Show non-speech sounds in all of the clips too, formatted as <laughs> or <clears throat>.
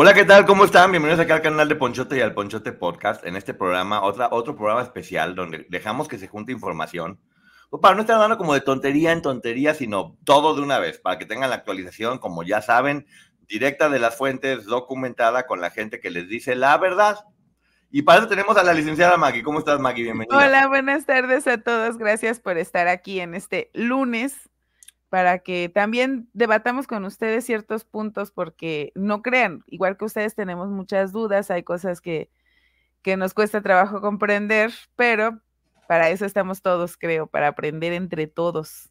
Hola, ¿qué tal? ¿Cómo están? Bienvenidos acá al canal de Ponchote y al Ponchote Podcast. En este programa, otra, otro programa especial donde dejamos que se junte información. Pues para no estar hablando como de tontería en tontería, sino todo de una vez, para que tengan la actualización, como ya saben, directa de las fuentes, documentada con la gente que les dice la verdad. Y para eso tenemos a la licenciada Maggie. ¿Cómo estás, Maggie? Bienvenida. Hola, buenas tardes a todos. Gracias por estar aquí en este lunes para que también debatamos con ustedes ciertos puntos, porque no crean, igual que ustedes tenemos muchas dudas, hay cosas que, que nos cuesta trabajo comprender, pero para eso estamos todos, creo, para aprender entre todos.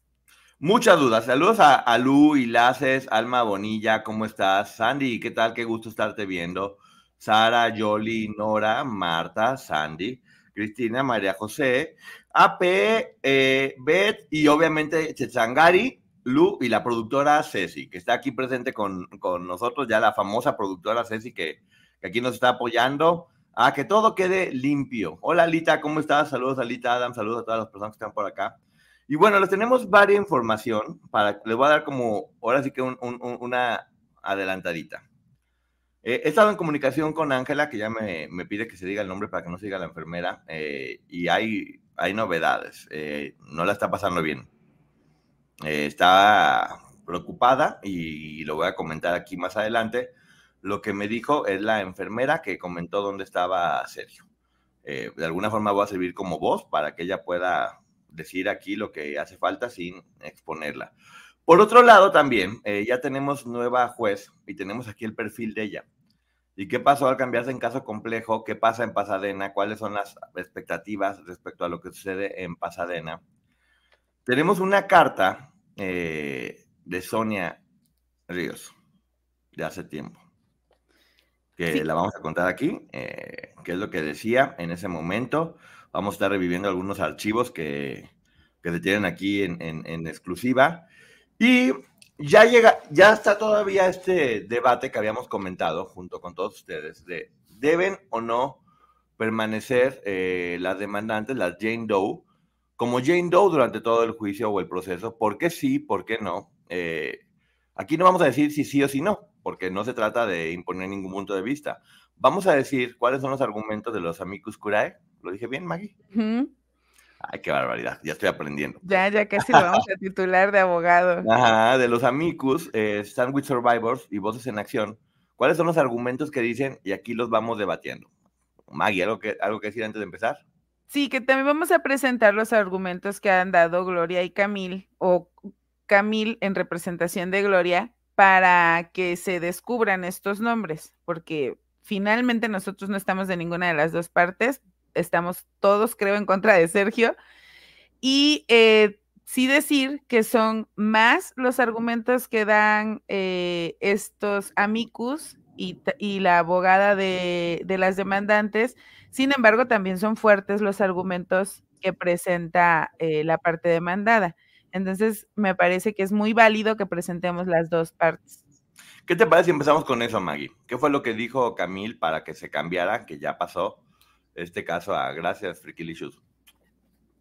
Muchas dudas. Saludos a, Lu, Ilaces, Alma Bonilla, ¿cómo estás? Sandy, ¿qué tal? Qué gusto estarte viendo. Sara, Yoli, Nora, Marta, Sandy, Cristina, María José, AP, eh, y obviamente Chechangari, Lu y la productora Ceci, que está aquí presente con, con nosotros, ya la famosa productora Ceci que, aquí nos está apoyando, a que todo quede limpio. Hola Alita, ¿cómo estás? Saludos Alita, Adam, saludos a todas las personas que están por acá. Y bueno, les tenemos varias información, para, les voy a dar como, ahora sí que un, un, una adelantadita. Eh, he estado en comunicación con Ángela, que ya me, me, pide que se diga el nombre para que no se diga la enfermera, eh, y hay, hay novedades, eh, no la está pasando bien eh, está preocupada y lo voy a comentar aquí más adelante. Lo que me dijo es la enfermera que comentó dónde estaba Sergio. Eh, de alguna forma voy a servir como voz para que ella pueda decir aquí lo que hace falta sin exponerla. Por otro lado, también eh, ya tenemos nueva juez y tenemos aquí el perfil de ella. ¿Y qué pasó al cambiarse en caso complejo? ¿Qué pasa en Pasadena? ¿Cuáles son las expectativas respecto a lo que sucede en Pasadena? Tenemos una carta eh, de Sonia Ríos de hace tiempo, que sí. la vamos a contar aquí, eh, que es lo que decía en ese momento. Vamos a estar reviviendo algunos archivos que, que se tienen aquí en, en, en, exclusiva. Y ya llega, ya está todavía este debate que habíamos comentado junto con todos ustedes de deben o no permanecer eh, las demandantes, las Jane Doe, como Jane Doe durante todo el juicio o el proceso, ¿por qué sí, por qué no? Eh, aquí no vamos a decir si sí o si no, porque no se trata de imponer ningún punto de vista. Vamos a decir cuáles son los argumentos de los amicus curae. ¿Lo dije bien, Maggie? Uh -huh. Ay, qué barbaridad, ya estoy aprendiendo. Ya, ya casi lo vamos a titular de abogado. Ajá, de los amicus, eh, Sandwich Survivors y Voces en Acción. ¿Cuáles son los argumentos que dicen? Y aquí los vamos debatiendo. Maggie, ¿algo que, algo que decir antes de empezar? Sí, que también vamos a presentar los argumentos que han dado Gloria y Camil, o Camil en representación de Gloria, para que se descubran estos nombres, porque finalmente nosotros no estamos de ninguna de las dos partes, estamos todos, creo, en contra de Sergio, y eh, sí decir que son más los argumentos que dan eh, estos amicus y, y la abogada de, de las demandantes, sin embargo, también son fuertes los argumentos que presenta eh, la parte demandada. Entonces, me parece que es muy válido que presentemos las dos partes. ¿Qué te parece si empezamos con eso, Maggie? ¿Qué fue lo que dijo Camil para que se cambiara, que ya pasó este caso a gracias, Frikilicious?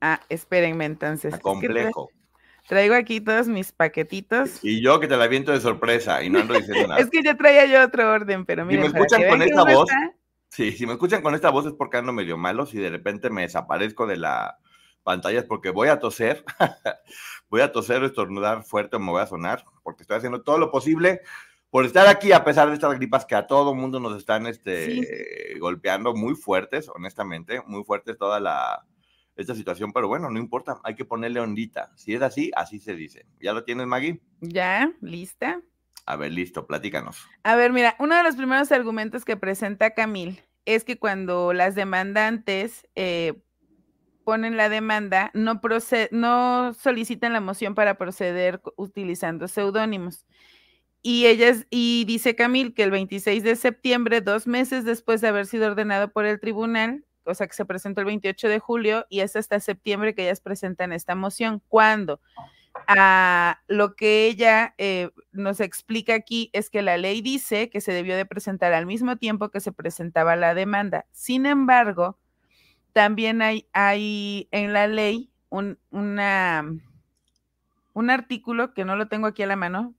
Ah, espérenme entonces. A complejo. Traigo aquí todos mis paquetitos. Y yo que te la viento de sorpresa y no ando diciendo <laughs> nada. es que yo traía yo otro orden, pero miren. Si me escuchan con esta voz, está... Sí, si me escuchan con esta voz es porque ando medio malo, si de repente me desaparezco de la pantalla es porque voy a toser, <laughs> voy a toser, estornudar fuerte o me voy a sonar, porque estoy haciendo todo lo posible por estar aquí a pesar de estas gripas que a todo mundo nos están este, sí. golpeando muy fuertes, honestamente, muy fuertes toda la, esta situación, pero bueno, no importa, hay que ponerle ondita. Si es así, así se dice. ¿Ya lo tienes, Maggie? Ya, lista. A ver, listo, platícanos. A ver, mira, uno de los primeros argumentos que presenta Camil es que cuando las demandantes eh, ponen la demanda, no, no solicitan la moción para proceder utilizando seudónimos. Y ellas, y dice Camil que el 26 de septiembre, dos meses después de haber sido ordenado por el tribunal, o sea que se presentó el 28 de julio, y es hasta septiembre que ellas presentan esta moción. ¿Cuándo? a lo que ella eh, nos explica aquí es que la ley dice que se debió de presentar al mismo tiempo que se presentaba la demanda. Sin embargo, también hay, en la ley un artículo que no lo tengo aquí a la mano,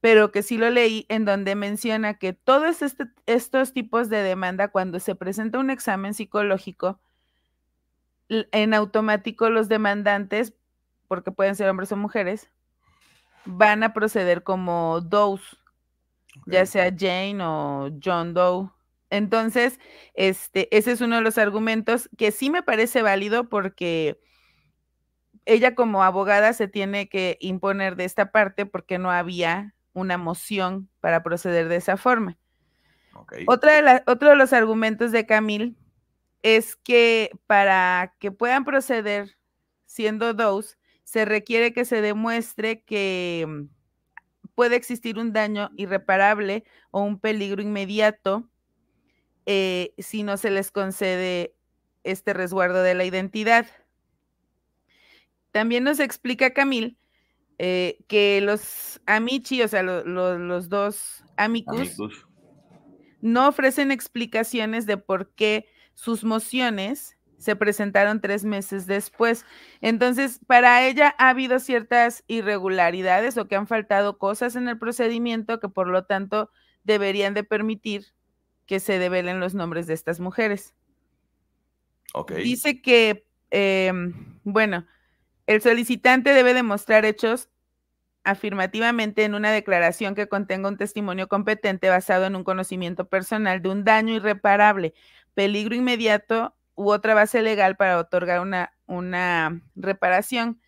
pero que sí lo leí, en donde menciona que todos este, estos tipos de demanda, cuando se presenta un examen psicológico, en automático los demandantes porque pueden ser hombres o mujeres, van a proceder como Doe, ya sea Jane o John Doe. Entonces, este, ese es uno de los argumentos que sí me parece válido porque ella como abogada se tiene que imponer de esta parte porque no había una moción para proceder de esa forma. Otra de otro de los argumentos de Camille es que para que puedan proceder siendo dos, se requiere que se demuestre que mm, puede existir un daño irreparable o un peligro inmediato eh, si no se les concede este resguardo de la identidad. También nos explica Camil eh, que los amici, o sea, los dos amicus, no ofrecen explicaciones de por qué sus mociones se presentaron tres meses después. Entonces, para ella ha habido ciertas irregularidades o que han faltado cosas en el procedimiento que por lo tanto deberían de permitir que se develen los nombres de estas mujeres. Dice que, em, bueno, el solicitante debe demostrar hechos afirmativamente en una declaración que contenga un testimonio competente basado en un conocimiento personal de un daño irreparable, peligro inmediato u otra base legal para otorgar una, una reparación.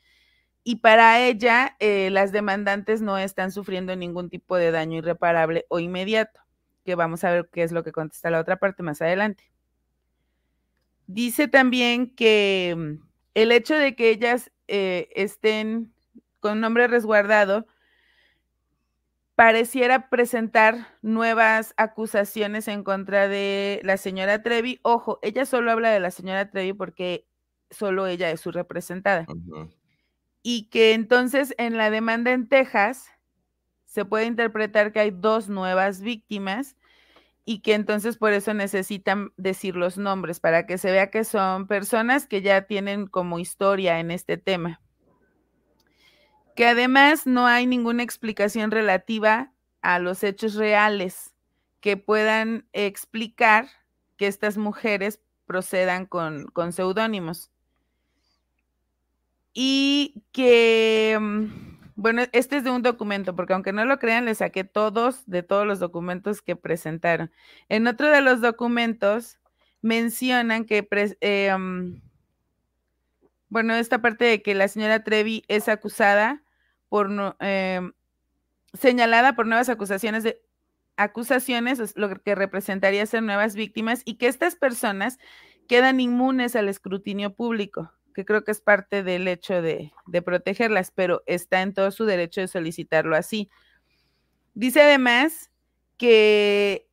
Y para ella, eh, las demandantes no están sufriendo ningún tipo de daño irreparable o inmediato, que vamos a ver qué es lo que contesta la otra parte más adelante. Dice también que mm, el hecho de que ellas eh, estén con nombre resguardado pareciera presentar nuevas acusaciones en contra de la señora Trevi. Ojo, ella solo habla de la señora Trevi porque solo ella es su representada. Y que entonces en la demanda en Texas se puede interpretar que hay dos nuevas víctimas y que entonces por eso necesitan decir los nombres para que se vea que son personas que ya tienen como historia en este tema que además no hay ninguna explicación relativa a los hechos reales que puedan explicar que estas mujeres procedan con, con seudónimos. Y que, mm, bueno, este es de un documento, porque aunque no lo crean, le saqué todos de todos los documentos que presentaron. En otro de los documentos mencionan que, eh, bueno, esta parte de que la señora Trevi es acusada por em, señalada por nuevas acusaciones de acusaciones, lo que representaría ser nuevas víctimas, y que estas personas quedan inmunes al escrutinio público, que creo que es parte del hecho de, protegerlas, pero está en todo su derecho de solicitarlo así. Dice además que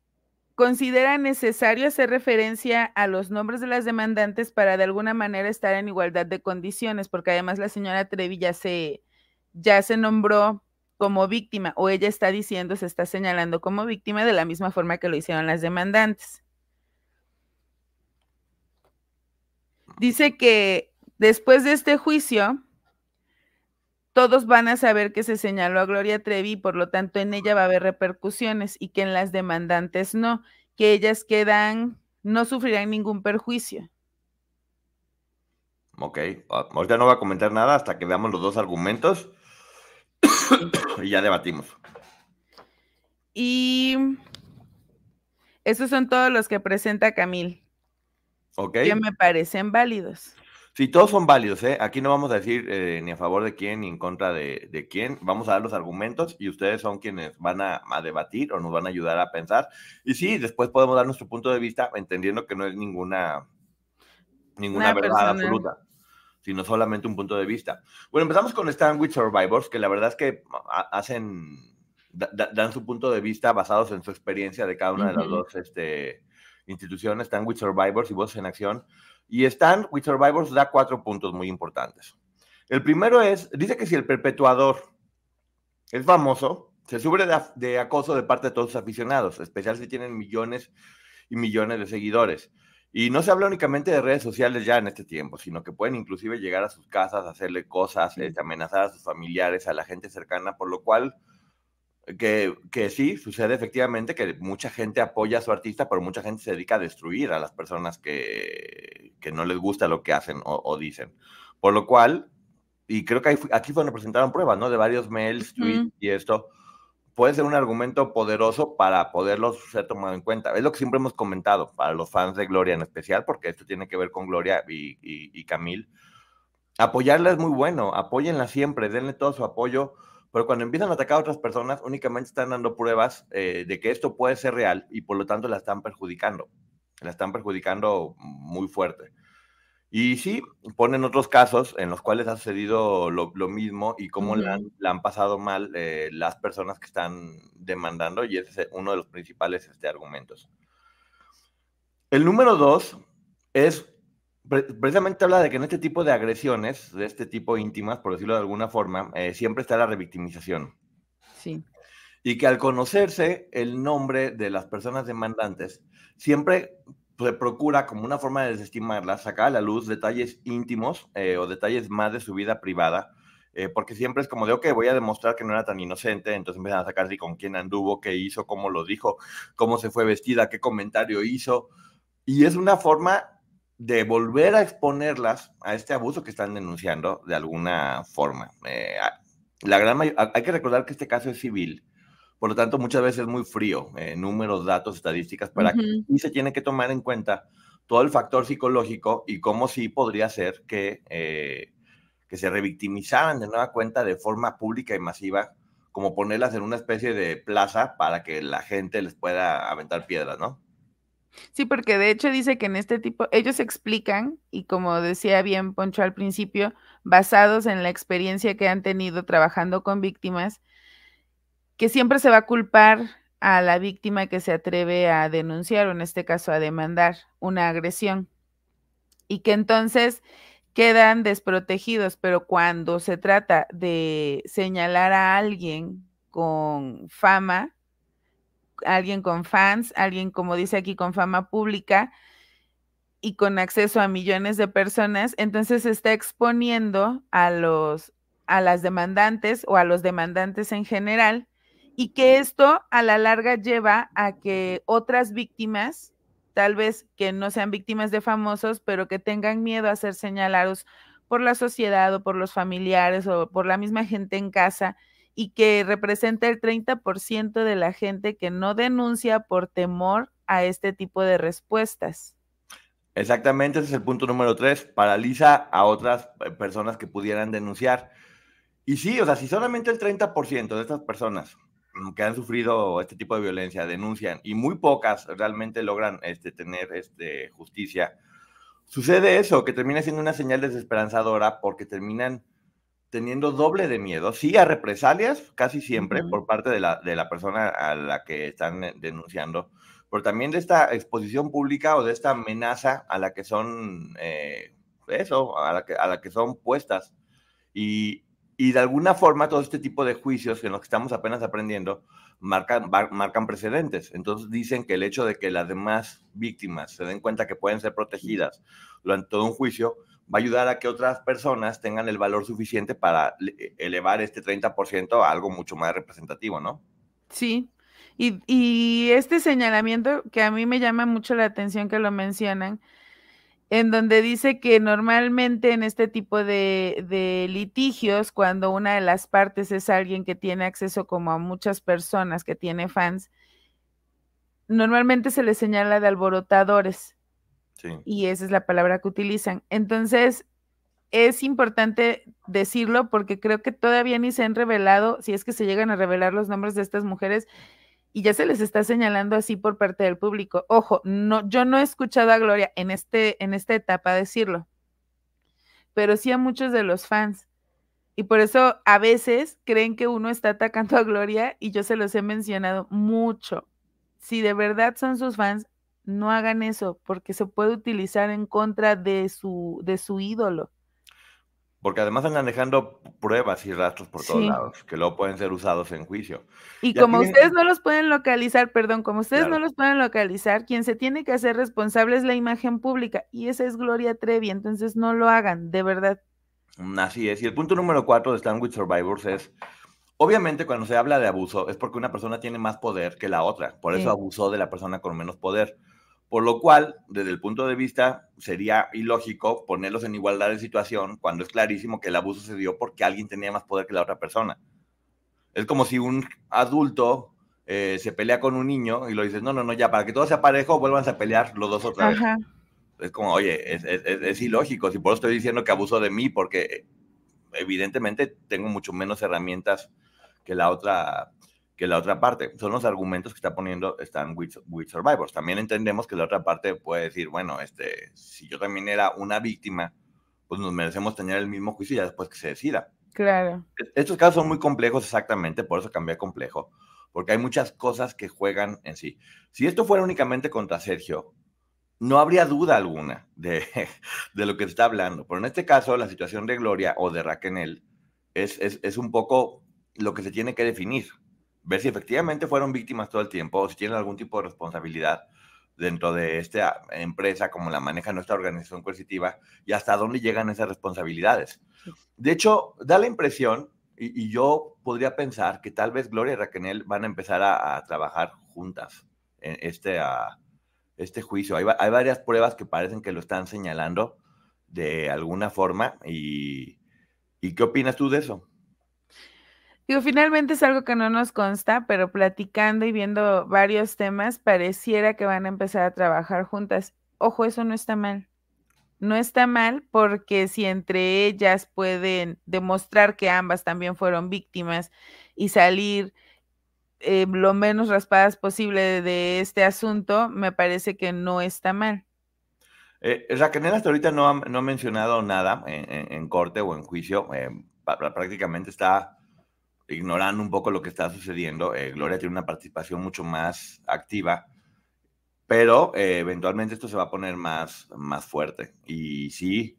considera necesario hacer referencia a los nombres de las demandantes para de alguna manera estar en igualdad de condiciones, porque además la señora Trevi ya se, ya se nombró como víctima o ella está diciendo, se está señalando como víctima de la misma forma que lo hicieron las demandantes. Dice que después de este juicio, todos van a saber que se señaló a Gloria Trevi y por lo tanto en ella va a haber repercusiones y que en las demandantes no, que ellas quedan, no sufrirán ningún perjuicio. Ok, ah, ahorita no va a comentar nada hasta que veamos los dos argumentos <coughs> y ya debatimos. Y esos son todos los que presenta Camil. Ok. Que me parecen válidos. Sí, todos son válidos, ¿eh? Aquí no vamos a decir eh, ni a favor de quién ni en contra de, quién. Vamos a dar los argumentos y ustedes son quienes van a, debatir o nos van a ayudar a pensar. Y sí, después podemos dar nuestro punto de vista, entendiendo que no es ninguna, ninguna verdad absoluta, sino solamente un punto de vista. Bueno, empezamos con Stand with Survivors, que la verdad es que hacen, dan su punto de vista basados en su experiencia de cada una de las dos este, instituciones, Stand with Survivors y Voces en Acción. Y Stand with Survivors da cuatro puntos muy importantes. El primero es, dice que si el perpetuador es famoso, se sufre de, acoso de parte de todos sus aficionados, especial si tienen millones y millones de seguidores. Y no se habla únicamente de redes sociales ya en este tiempo, sino que pueden inclusive llegar a sus casas, hacerle cosas, este, amenazar a sus familiares, a la gente cercana, por lo cual que, que, sí, sucede efectivamente que mucha gente apoya a su artista, pero mucha gente se dedica a destruir a las personas que, que no les gusta lo que hacen o, dicen. Por lo cual, y creo que aquí fue donde presentaron pruebas, ¿no? De varios mails, tweets y esto, puede ser un argumento poderoso para poderlos ser tomado en cuenta. Es lo que siempre hemos comentado para los fans de Gloria en especial, porque esto tiene que ver con Gloria y, y, y Camil. Apoyarla es muy bueno, apóyenla siempre, denle todo su apoyo pero cuando empiezan a atacar a otras personas, únicamente están dando pruebas eh, de que esto puede ser real y por lo tanto la están perjudicando. La están perjudicando muy fuerte. Y sí, ponen otros casos en los cuales ha sucedido lo, mismo y cómo la, han pasado mal eh, las personas que están demandando, y ese es uno de los principales este, argumentos. El número dos es precisamente habla de que en este tipo de agresiones, de este tipo íntimas, por decirlo de alguna forma, eh, siempre está la revictimización. Sí. Y que al conocerse el nombre de las personas demandantes, siempre se procura como una forma de desestimarlas, sacar a la luz detalles íntimos eh, o detalles más de su vida privada, eh, porque siempre es como de, ok, voy a demostrar que no era tan inocente, entonces empiezan a sacar así con quién anduvo, qué hizo, cómo lo dijo, cómo se fue vestida, qué comentario hizo. Y es una forma de volver a exponerlas a este abuso que están denunciando de alguna forma. Eh, la gran hay que recordar que este caso es civil, por lo tanto muchas veces es muy frío, eh, números, datos, estadísticas, para y se tiene que tomar en cuenta todo el factor psicológico y cómo sí podría ser que, eh, que se revictimizaran de nueva cuenta de forma pública y masiva, como ponerlas en una especie de plaza para que la gente les pueda aventar piedras, ¿no? Sí, porque de hecho dice que en este tipo, ellos explican, y como decía bien Poncho al principio, basados en la experiencia que han tenido trabajando con víctimas, que siempre se va a culpar a la víctima que se atreve a denunciar, o en este caso a demandar una agresión, y que entonces quedan desprotegidos, pero cuando se trata de señalar a alguien con fama, alguien con fans, alguien, como dice aquí, con fama pública y con acceso a millones de personas, entonces se está exponiendo a los a las demandantes o a los demandantes en general y que esto a la larga lleva a que otras víctimas, tal vez que no sean víctimas de famosos, pero que tengan miedo a ser señalados por la sociedad o por los familiares o por la misma gente en casa, y que representa el 30% de la gente que no denuncia por temor a este tipo de respuestas. Exactamente, ese es el punto número tres, paraliza a otras eh, personas que pudieran denunciar. Y sí, o sea, si solamente el 30% de estas personas mm, que han sufrido este tipo de violencia denuncian y muy pocas realmente logran este, tener este, justicia, sucede eso, que termina siendo una señal desesperanzadora porque terminan teniendo doble de miedo, sí a represalias, casi siempre, por parte de la, de la persona a la que están eh, denunciando, pero también de esta exposición pública o de esta amenaza a la que son, eh, eso, a la que, a la que son puestas. Y, y, de alguna forma todo este tipo de juicios en los que estamos apenas aprendiendo marcan, marcan precedentes. Entonces dicen que el hecho de que las demás víctimas se den cuenta que pueden ser protegidas durante todo un juicio, va a ayudar a que otras personas tengan el valor suficiente para e, elevar este 30% a algo mucho más representativo, ¿no? Sí. Y, este señalamiento que a mí me llama mucho la atención que lo mencionan, en donde dice que normalmente en este tipo de, de, litigios, cuando una de las partes es alguien que tiene acceso como a muchas personas, que tiene fans, normalmente se le señala de alborotadores. Y esa es la palabra que utilizan. Entonces, es importante decirlo porque creo que todavía ni se han revelado, si es que se llegan a revelar los nombres de estas mujeres y ya se les está señalando así por parte del público. Ojo, no, yo no he escuchado a Gloria en, este, en esta etapa decirlo, pero sí a muchos de los fans. Y por eso a veces creen que uno está atacando a Gloria y yo se los he mencionado mucho. Si de verdad son sus fans, no hagan eso porque se puede utilizar en contra de su, de su ídolo. Porque además andan dejando pruebas y rastros por todos lados, que luego pueden ser usados en juicio. Y, como ustedes no los pueden localizar, perdón, como ustedes no los pueden localizar, quien se tiene que hacer responsable es la imagen pública, y esa es Gloria Trevi, entonces no lo hagan, de verdad. Mm, así es. Y el punto número cuatro de Stand with Survivors es, obviamente cuando se habla de abuso, es porque una persona tiene más poder que la otra, por eso abusó de la persona con menos poder. Por lo cual, desde el punto de vista, sería ilógico ponerlos en igualdad de situación cuando es clarísimo que el abuso se dio porque alguien tenía más poder que la otra persona. Es como si un adulto eh, se pelea con un niño y lo dices, no, no, no, ya, para que todo sea parejo, vuelvan a pelear los dos otra vez. Es como, oye, es, es, ilógico, si por eso estoy diciendo que abuso de mí, porque evidentemente tengo mucho menos herramientas que la otra que la otra parte. Son los argumentos que está poniendo están with, Survivors. También entendemos que la otra parte puede decir, bueno, este, si yo también era una víctima, pues nos merecemos tener el mismo juicio ya después que se decida. Claro. Estos casos son muy complejos exactamente, por eso cambié complejo, porque hay muchas cosas que juegan en sí. Si esto fuera únicamente contra Sergio, no habría duda alguna de, <laughs> de lo que se está hablando. Pero en este caso, la situación de Gloria o de Raquel es, es, es un poco lo que se tiene que definir ver si efectivamente fueron víctimas todo el tiempo o si tienen algún tipo de responsabilidad dentro de esta empresa, como la maneja nuestra organización coercitiva, y hasta dónde llegan esas responsabilidades. De hecho, da la impresión, y, yo podría pensar que tal vez Gloria y Raquel van a empezar a, trabajar juntas en este, este juicio. Hay, hay, varias pruebas que parecen que lo están señalando de alguna forma. ¿Y, y qué opinas tú de eso? Digo, finalmente es algo que no nos consta, pero platicando y viendo varios temas, pareciera que van a empezar a trabajar juntas. Ojo, eso no está mal. No está mal porque si entre ellas pueden demostrar que ambas también fueron víctimas y salir eh, lo menos raspadas posible de este asunto, me parece que no está mal. Eh, Raquel hasta ahorita no ha, no ha mencionado nada en, corte o en juicio. Eh, prácticamente está ignorando un poco lo que está sucediendo. Eh, Gloria tiene una participación mucho más activa, pero eh, eventualmente esto se va a poner más, más fuerte. Y sí,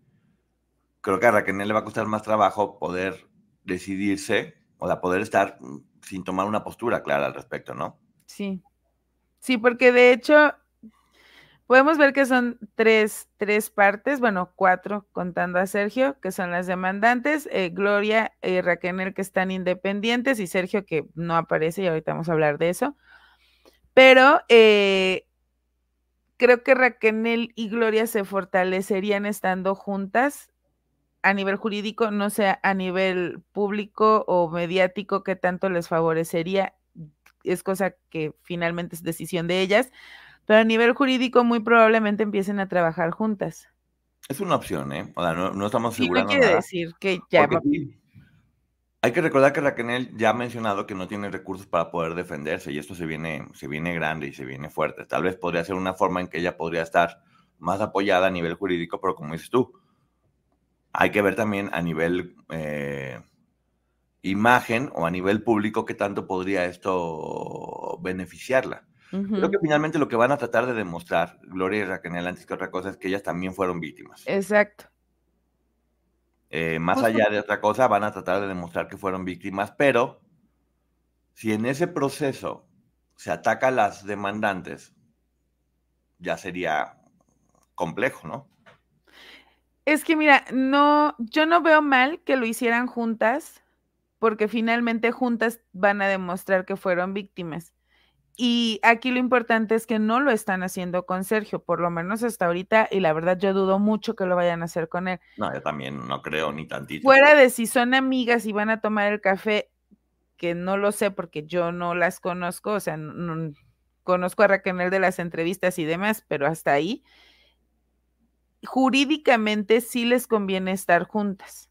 creo que a Raquel le va a costar más trabajo poder decidirse o sea, poder estar sin tomar una postura clara al respecto, ¿no? Sí. Sí, porque de hecho Podemos ver que son tres, tres partes, bueno, cuatro contando a Sergio, que son las demandantes, eh, Gloria y Raquel que están independientes y Sergio que no aparece y ahorita vamos a hablar de eso. Pero eh, creo que Raquel y Gloria se fortalecerían estando juntas a nivel jurídico, no sé a nivel público o mediático que tanto les favorecería, es cosa que finalmente es decisión de ellas pero a nivel jurídico muy probablemente empiecen a trabajar juntas. Es una opción, ¿eh? O sea, no, estamos seguros. no quiere decir que ya... Hay que recordar que Raquel ya ha mencionado que no tiene recursos para poder defenderse y esto se viene, se viene grande y se viene fuerte. Tal vez podría ser una forma en que ella podría estar más apoyada a nivel jurídico, pero como dices tú, hay que ver también a nivel eh, imagen o a nivel público qué tanto podría esto beneficiarla. Creo que finalmente lo que van a tratar de demostrar Gloria y Raquel antes que otra cosa es que ellas también fueron víctimas. Exacto. Eh, más allá de otra cosa, van a tratar de demostrar que fueron víctimas, pero si en ese proceso se ataca a las demandantes, ya sería complejo, ¿no? Es que mira, no, yo no veo mal que lo hicieran juntas, porque finalmente juntas van a demostrar que fueron víctimas. Y aquí lo importante es que no lo están haciendo con Sergio, por lo menos hasta ahorita, y la verdad yo dudo mucho que lo vayan a hacer con él. No, yo también no creo ni tantito. Fuera de si son amigas y van a tomar el café, que no lo sé porque yo no las conozco, o sea, no, conozco a Raquel de las entrevistas y demás, pero hasta ahí. jurídicamente sí les conviene estar juntas.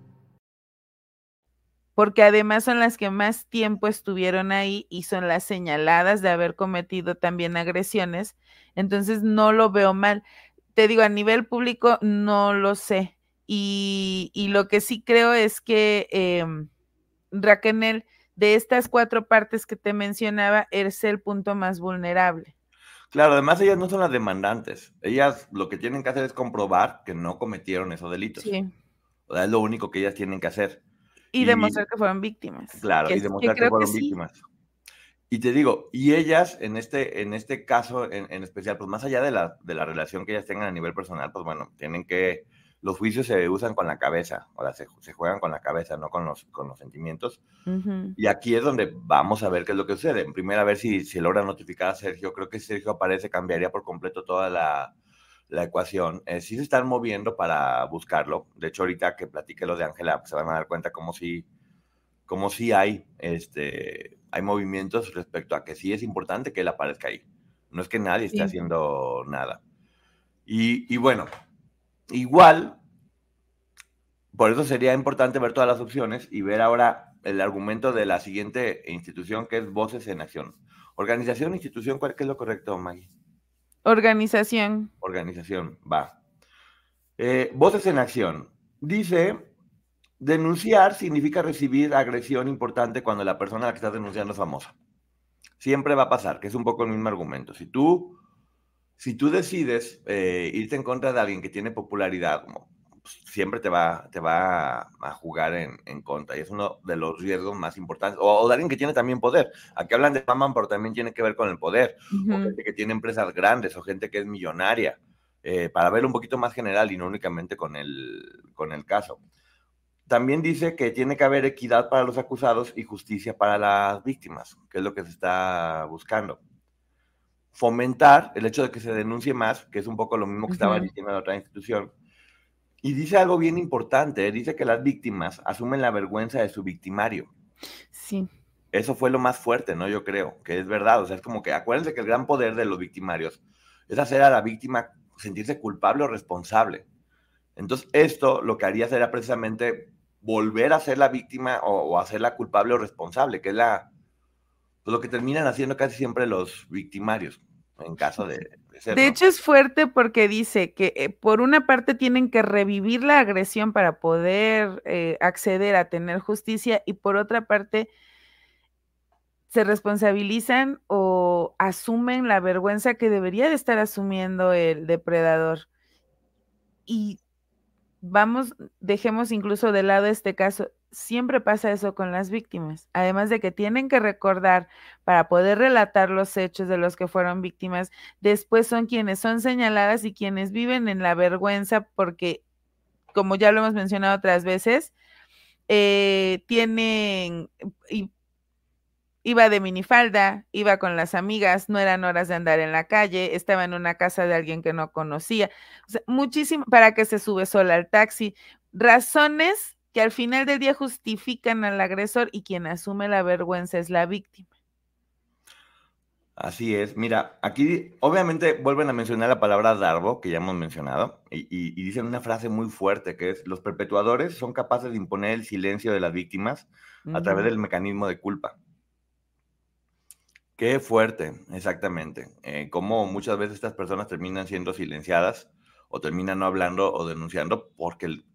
porque además son las que más tiempo estuvieron ahí y son las señaladas de haber cometido también agresiones, entonces no lo veo mal. Te digo, a nivel público no lo sé. Y, lo que sí creo es que eh, Raquel, de estas cuatro partes que te mencionaba, es el punto más vulnerable. Claro, además ellas no son las demandantes. Ellas lo que tienen que hacer es comprobar que no cometieron esos delitos. Sí. O sea, es lo único que ellas tienen que hacer. Y, demostrar que fueron víctimas. Claro, y demostrar que, fueron víctimas. Y te digo, y ellas en este, en este caso en, especial, pues más allá de la, de la, relación que ellas tengan a nivel personal, pues bueno, tienen que, los juicios se usan con la cabeza, o sea, se, se juegan con la cabeza, no con los, con los sentimientos. Y aquí es donde vamos a ver qué es lo que sucede. En primera, a ver si se logra notificar a Sergio. Creo que si Sergio aparece, cambiaría por completo toda la, la ecuación. Eh, sí se están moviendo para buscarlo. De hecho, ahorita que platique lo de Ángela, pues, se van a dar cuenta como si, como si hay, este, hay movimientos respecto a que sí es importante que él aparezca ahí. No es que nadie esté haciendo nada. Y, y bueno, igual, por eso sería importante ver todas las opciones y ver ahora el argumento de la siguiente institución que es Voces en Acción. Organización, institución, ¿cuál es lo correcto, Maggie? Organización. Organización, va. Eh, voces en acción. Dice, denunciar significa recibir agresión importante cuando la persona a la que estás denunciando es famosa. Siempre va a pasar, que es un poco el mismo argumento. Si tú, si tú decides eh, irte en contra de alguien que tiene popularidad, como siempre te va, te va a, jugar en, contra. Y es uno de los riesgos más importantes. O, de alguien que tiene también poder. Aquí hablan de fama, pero también tiene que ver con el poder. O gente que tiene empresas grandes, o gente que es millonaria. Eh, para verlo un poquito más general y no únicamente con el, con el caso. También dice que tiene que haber equidad para los acusados y justicia para las víctimas, que es lo que se está buscando. Fomentar el hecho de que se denuncie más, que es un poco lo mismo que estaba diciendo la otra institución, y dice algo bien importante, ¿eh? dice que las víctimas asumen la vergüenza de su victimario. Sí. Eso fue lo más fuerte, ¿no? Yo creo, que es verdad. O sea, es como que acuérdense que el gran poder de los victimarios es hacer a la víctima sentirse culpable o responsable. Entonces, esto lo que haría sería precisamente volver a ser la víctima o, hacerla culpable o responsable, que es la, pues, lo que terminan haciendo casi siempre los victimarios en caso de, de hecho, es fuerte porque dice que eh, por una parte tienen que revivir la agresión para poder eh, acceder a tener justicia y por otra parte se responsabilizan o asumen la vergüenza que debería de estar asumiendo el depredador. Y vamos, dejemos incluso de lado este caso, siempre pasa eso con las víctimas, además de que tienen que recordar para poder relatar los hechos de los que fueron víctimas, después son quienes son señaladas y quienes viven en la vergüenza porque, como ya lo hemos mencionado otras veces, eh, tienen... iba de minifalda, iba con las amigas, no eran horas de andar en la calle, estaba en una casa de alguien que no conocía, muchísimo para que se sube sola al taxi, razones que al final del día justifican al agresor y quien asume la vergüenza es la víctima. Así es. Mira, aquí obviamente vuelven a mencionar la palabra Darbo, que ya hemos mencionado, y, dicen una frase muy fuerte que es, los perpetuadores son capaces de imponer el silencio de las víctimas a través del mecanismo de culpa. Qué fuerte, exactamente. Eh, como muchas veces estas personas terminan siendo silenciadas o terminan no hablando o denunciando porque el,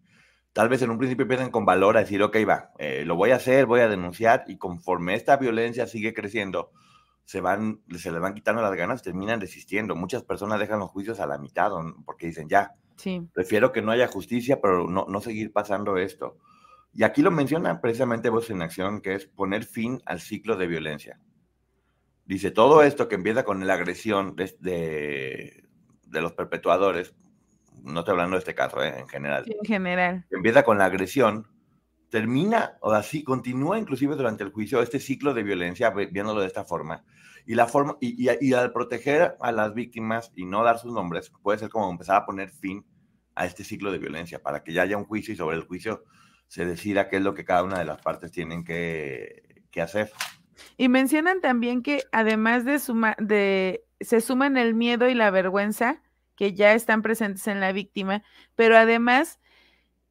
tal vez en un principio empiezan con valor a decir, ok, va, eh, lo voy a hacer, voy a denunciar, y conforme esta violencia sigue creciendo, se, van, se les van quitando las ganas, terminan desistiendo. Muchas personas dejan los juicios a la mitad porque dicen, ya, prefiero que no haya justicia, pero no, no seguir pasando esto. Y aquí lo menciona precisamente Voz en Acción, que es poner fin al ciclo de violencia. Dice, todo esto que empieza con la agresión de, de los perpetuadores, no estoy hablando de este caso, ¿eh? en general. en general. Empieza con la agresión, termina, o así, continúa inclusive durante el juicio este ciclo de violencia, viéndolo de esta forma. Y, la forma, y, y, al proteger a las víctimas y no dar sus nombres, puede ser como empezar a poner fin a este ciclo de violencia, para que ya haya un juicio y sobre el juicio se decida qué es lo que cada una de las partes tienen que, que hacer. Y mencionan también que además de, suma, de se suman el miedo y la vergüenza que ya están presentes en la víctima, pero además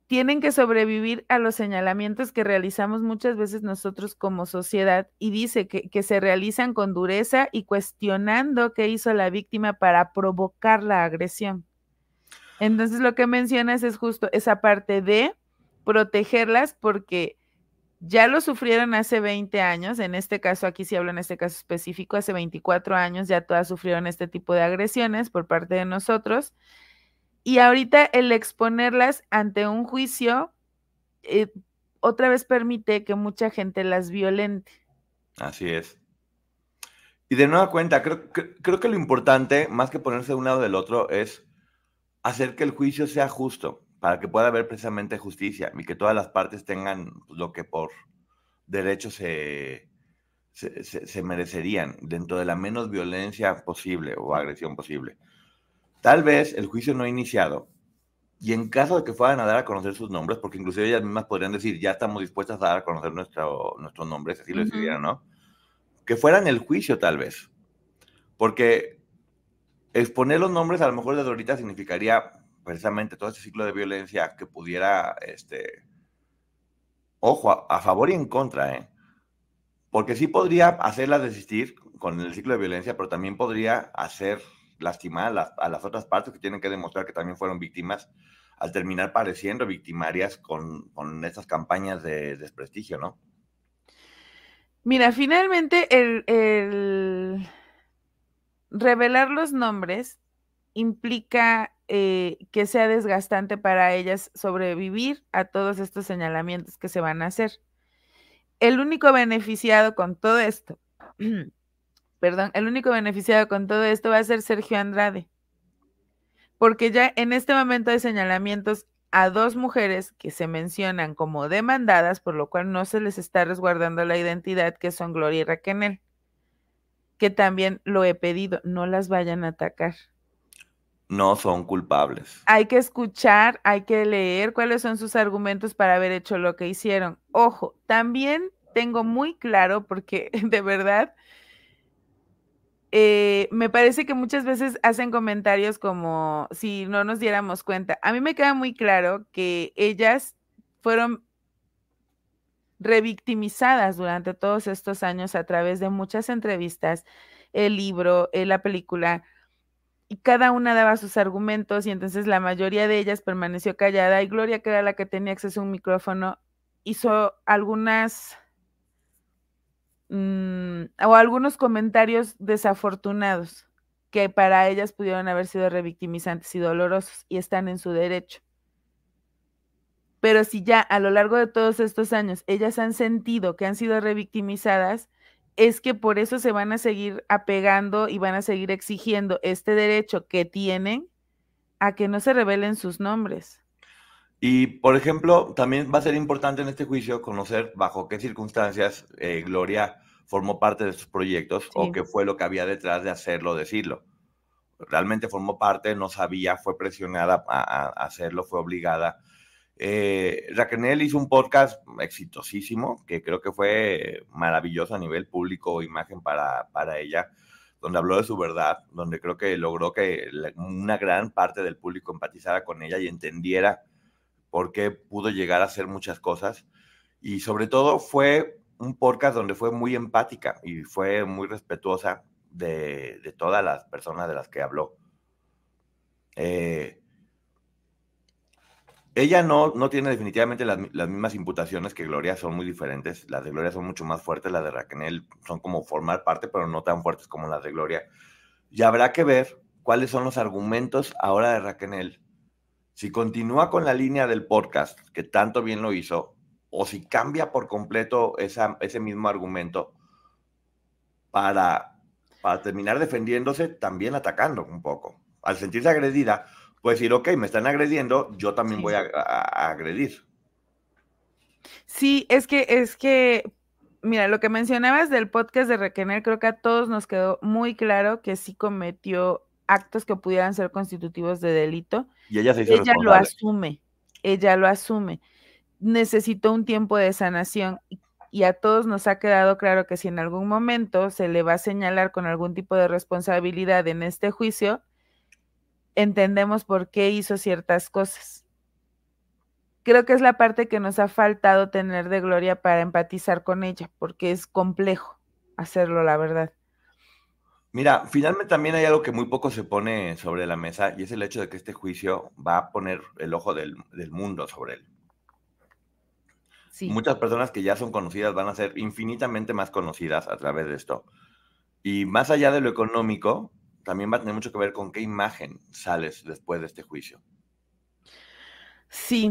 tienen que sobrevivir a los señalamientos que realizamos muchas veces nosotros como sociedad y dice que, que, se realizan con dureza y cuestionando qué hizo la víctima para provocar la agresión. Entonces lo que mencionas es justo esa parte de protegerlas porque ya lo sufrieron hace 20 años, en este caso, aquí sí hablo en este caso específico, hace 24 años ya todas sufrieron este tipo de agresiones por parte de nosotros. Y ahorita el exponerlas ante un juicio eh, otra vez permite que mucha gente las violente. Así es. Y de nueva cuenta, creo, creo que lo importante, más que ponerse de un lado del otro, es hacer que el juicio sea justo para que pueda haber precisamente justicia y que todas las partes tengan lo que por derecho se, se, merecerían dentro de la menos violencia posible o agresión posible. Tal vez el juicio no ha iniciado y en caso de que fueran a dar a conocer sus nombres, porque inclusive ellas mismas podrían decir, ya estamos dispuestas a dar a conocer nuestro, nuestros nombres, así lo decidieran, ¿no? Que fueran el juicio tal vez. Porque exponer los nombres a lo mejor de Dorita significaría precisamente todo este ciclo de violencia que pudiera, este, ojo, a, favor y en contra, ¿eh? Porque sí podría hacerla desistir con el ciclo de violencia, pero también podría hacer lastimar a las, otras partes que tienen que demostrar que también fueron víctimas al terminar pareciendo victimarias con, con estas campañas de desprestigio, ¿no? Mira, finalmente el, revelar los nombres implica eh, que sea desgastante para ellas sobrevivir a todos estos señalamientos que se van a hacer. El único beneficiado con todo esto, <clears throat> perdón, el único beneficiado con todo esto va a ser Sergio Andrade, porque ya en este momento hay señalamientos a dos mujeres que se mencionan como demandadas, por lo cual no se les está resguardando la identidad, que son Gloria y Raquel, que también lo he pedido, no las vayan a atacar no son culpables. Hay que escuchar, hay que leer cuáles son sus argumentos para haber hecho lo que hicieron. Ojo, también tengo muy claro, porque <laughs> de verdad, eh, me parece que muchas veces hacen comentarios como si no nos diéramos cuenta. A mí me queda muy claro que ellas fueron revictimizadas durante todos estos años a través de muchas entrevistas, el libro, eh, la película y cada una daba sus argumentos y entonces la mayoría de ellas permaneció callada y Gloria, que era la que tenía acceso a un micrófono, hizo algunas mm, o algunos comentarios desafortunados que para ellas pudieron haber sido revictimizantes y dolorosos y están en su derecho. Pero si ya a lo largo de todos estos años ellas han sentido que han sido revictimizadas, es que por eso se van a seguir apegando y van a seguir exigiendo este derecho que tienen a que no se revelen sus nombres. Y, por ejemplo, también va a ser importante en este juicio conocer bajo qué circunstancias eh, Gloria formó parte de estos proyectos o qué fue lo que había detrás de hacerlo, decirlo. Realmente formó parte, no sabía, fue presionada a hacerlo, fue obligada eh, Raquel hizo un podcast exitosísimo, que creo que fue maravilloso a nivel público, imagen para, para ella, donde habló de su verdad, donde creo que logró que una gran parte del público empatizara con ella y entendiera por qué pudo llegar a hacer muchas cosas. Y sobre todo fue un podcast donde fue muy empática y fue muy respetuosa de, todas las personas de las que habló. Eh, ella no, no tiene definitivamente las, mismas imputaciones que Gloria, son muy diferentes. Las de Gloria son mucho más fuertes, las de Raquel son como formar parte, pero no tan fuertes como las de Gloria. Y habrá que ver cuáles son los argumentos ahora de Raquel. Si continúa con la línea del podcast, que tanto bien lo hizo, o si cambia por completo esa, ese mismo argumento para, para terminar defendiéndose, también atacando un poco. Al sentirse agredida, puede decir, ok, me están agrediendo, yo también voy a, agredir. Sí, es que, es que, mira, lo que mencionabas del podcast de Requener, creo que a todos nos quedó muy claro que sí cometió actos que pudieran ser constitutivos de delito. Y ella se hizo Ella lo asume, ella lo asume. Necesitó un tiempo de sanación y a todos nos ha quedado claro que si en algún momento se le va a señalar con algún tipo de responsabilidad en este juicio, entendemos por qué hizo ciertas cosas. Creo que es la parte que nos ha faltado tener de Gloria para empatizar con ella, porque es complejo hacerlo, la verdad. Mira, finalmente también hay algo que muy poco se pone sobre la mesa y es el hecho de que este juicio va a poner el ojo del, mundo sobre él. Muchas personas que ya son conocidas van a ser infinitamente más conocidas a través de esto. Y más allá de lo económico, también va a tener mucho que ver con qué imagen sales después de este juicio. Sí,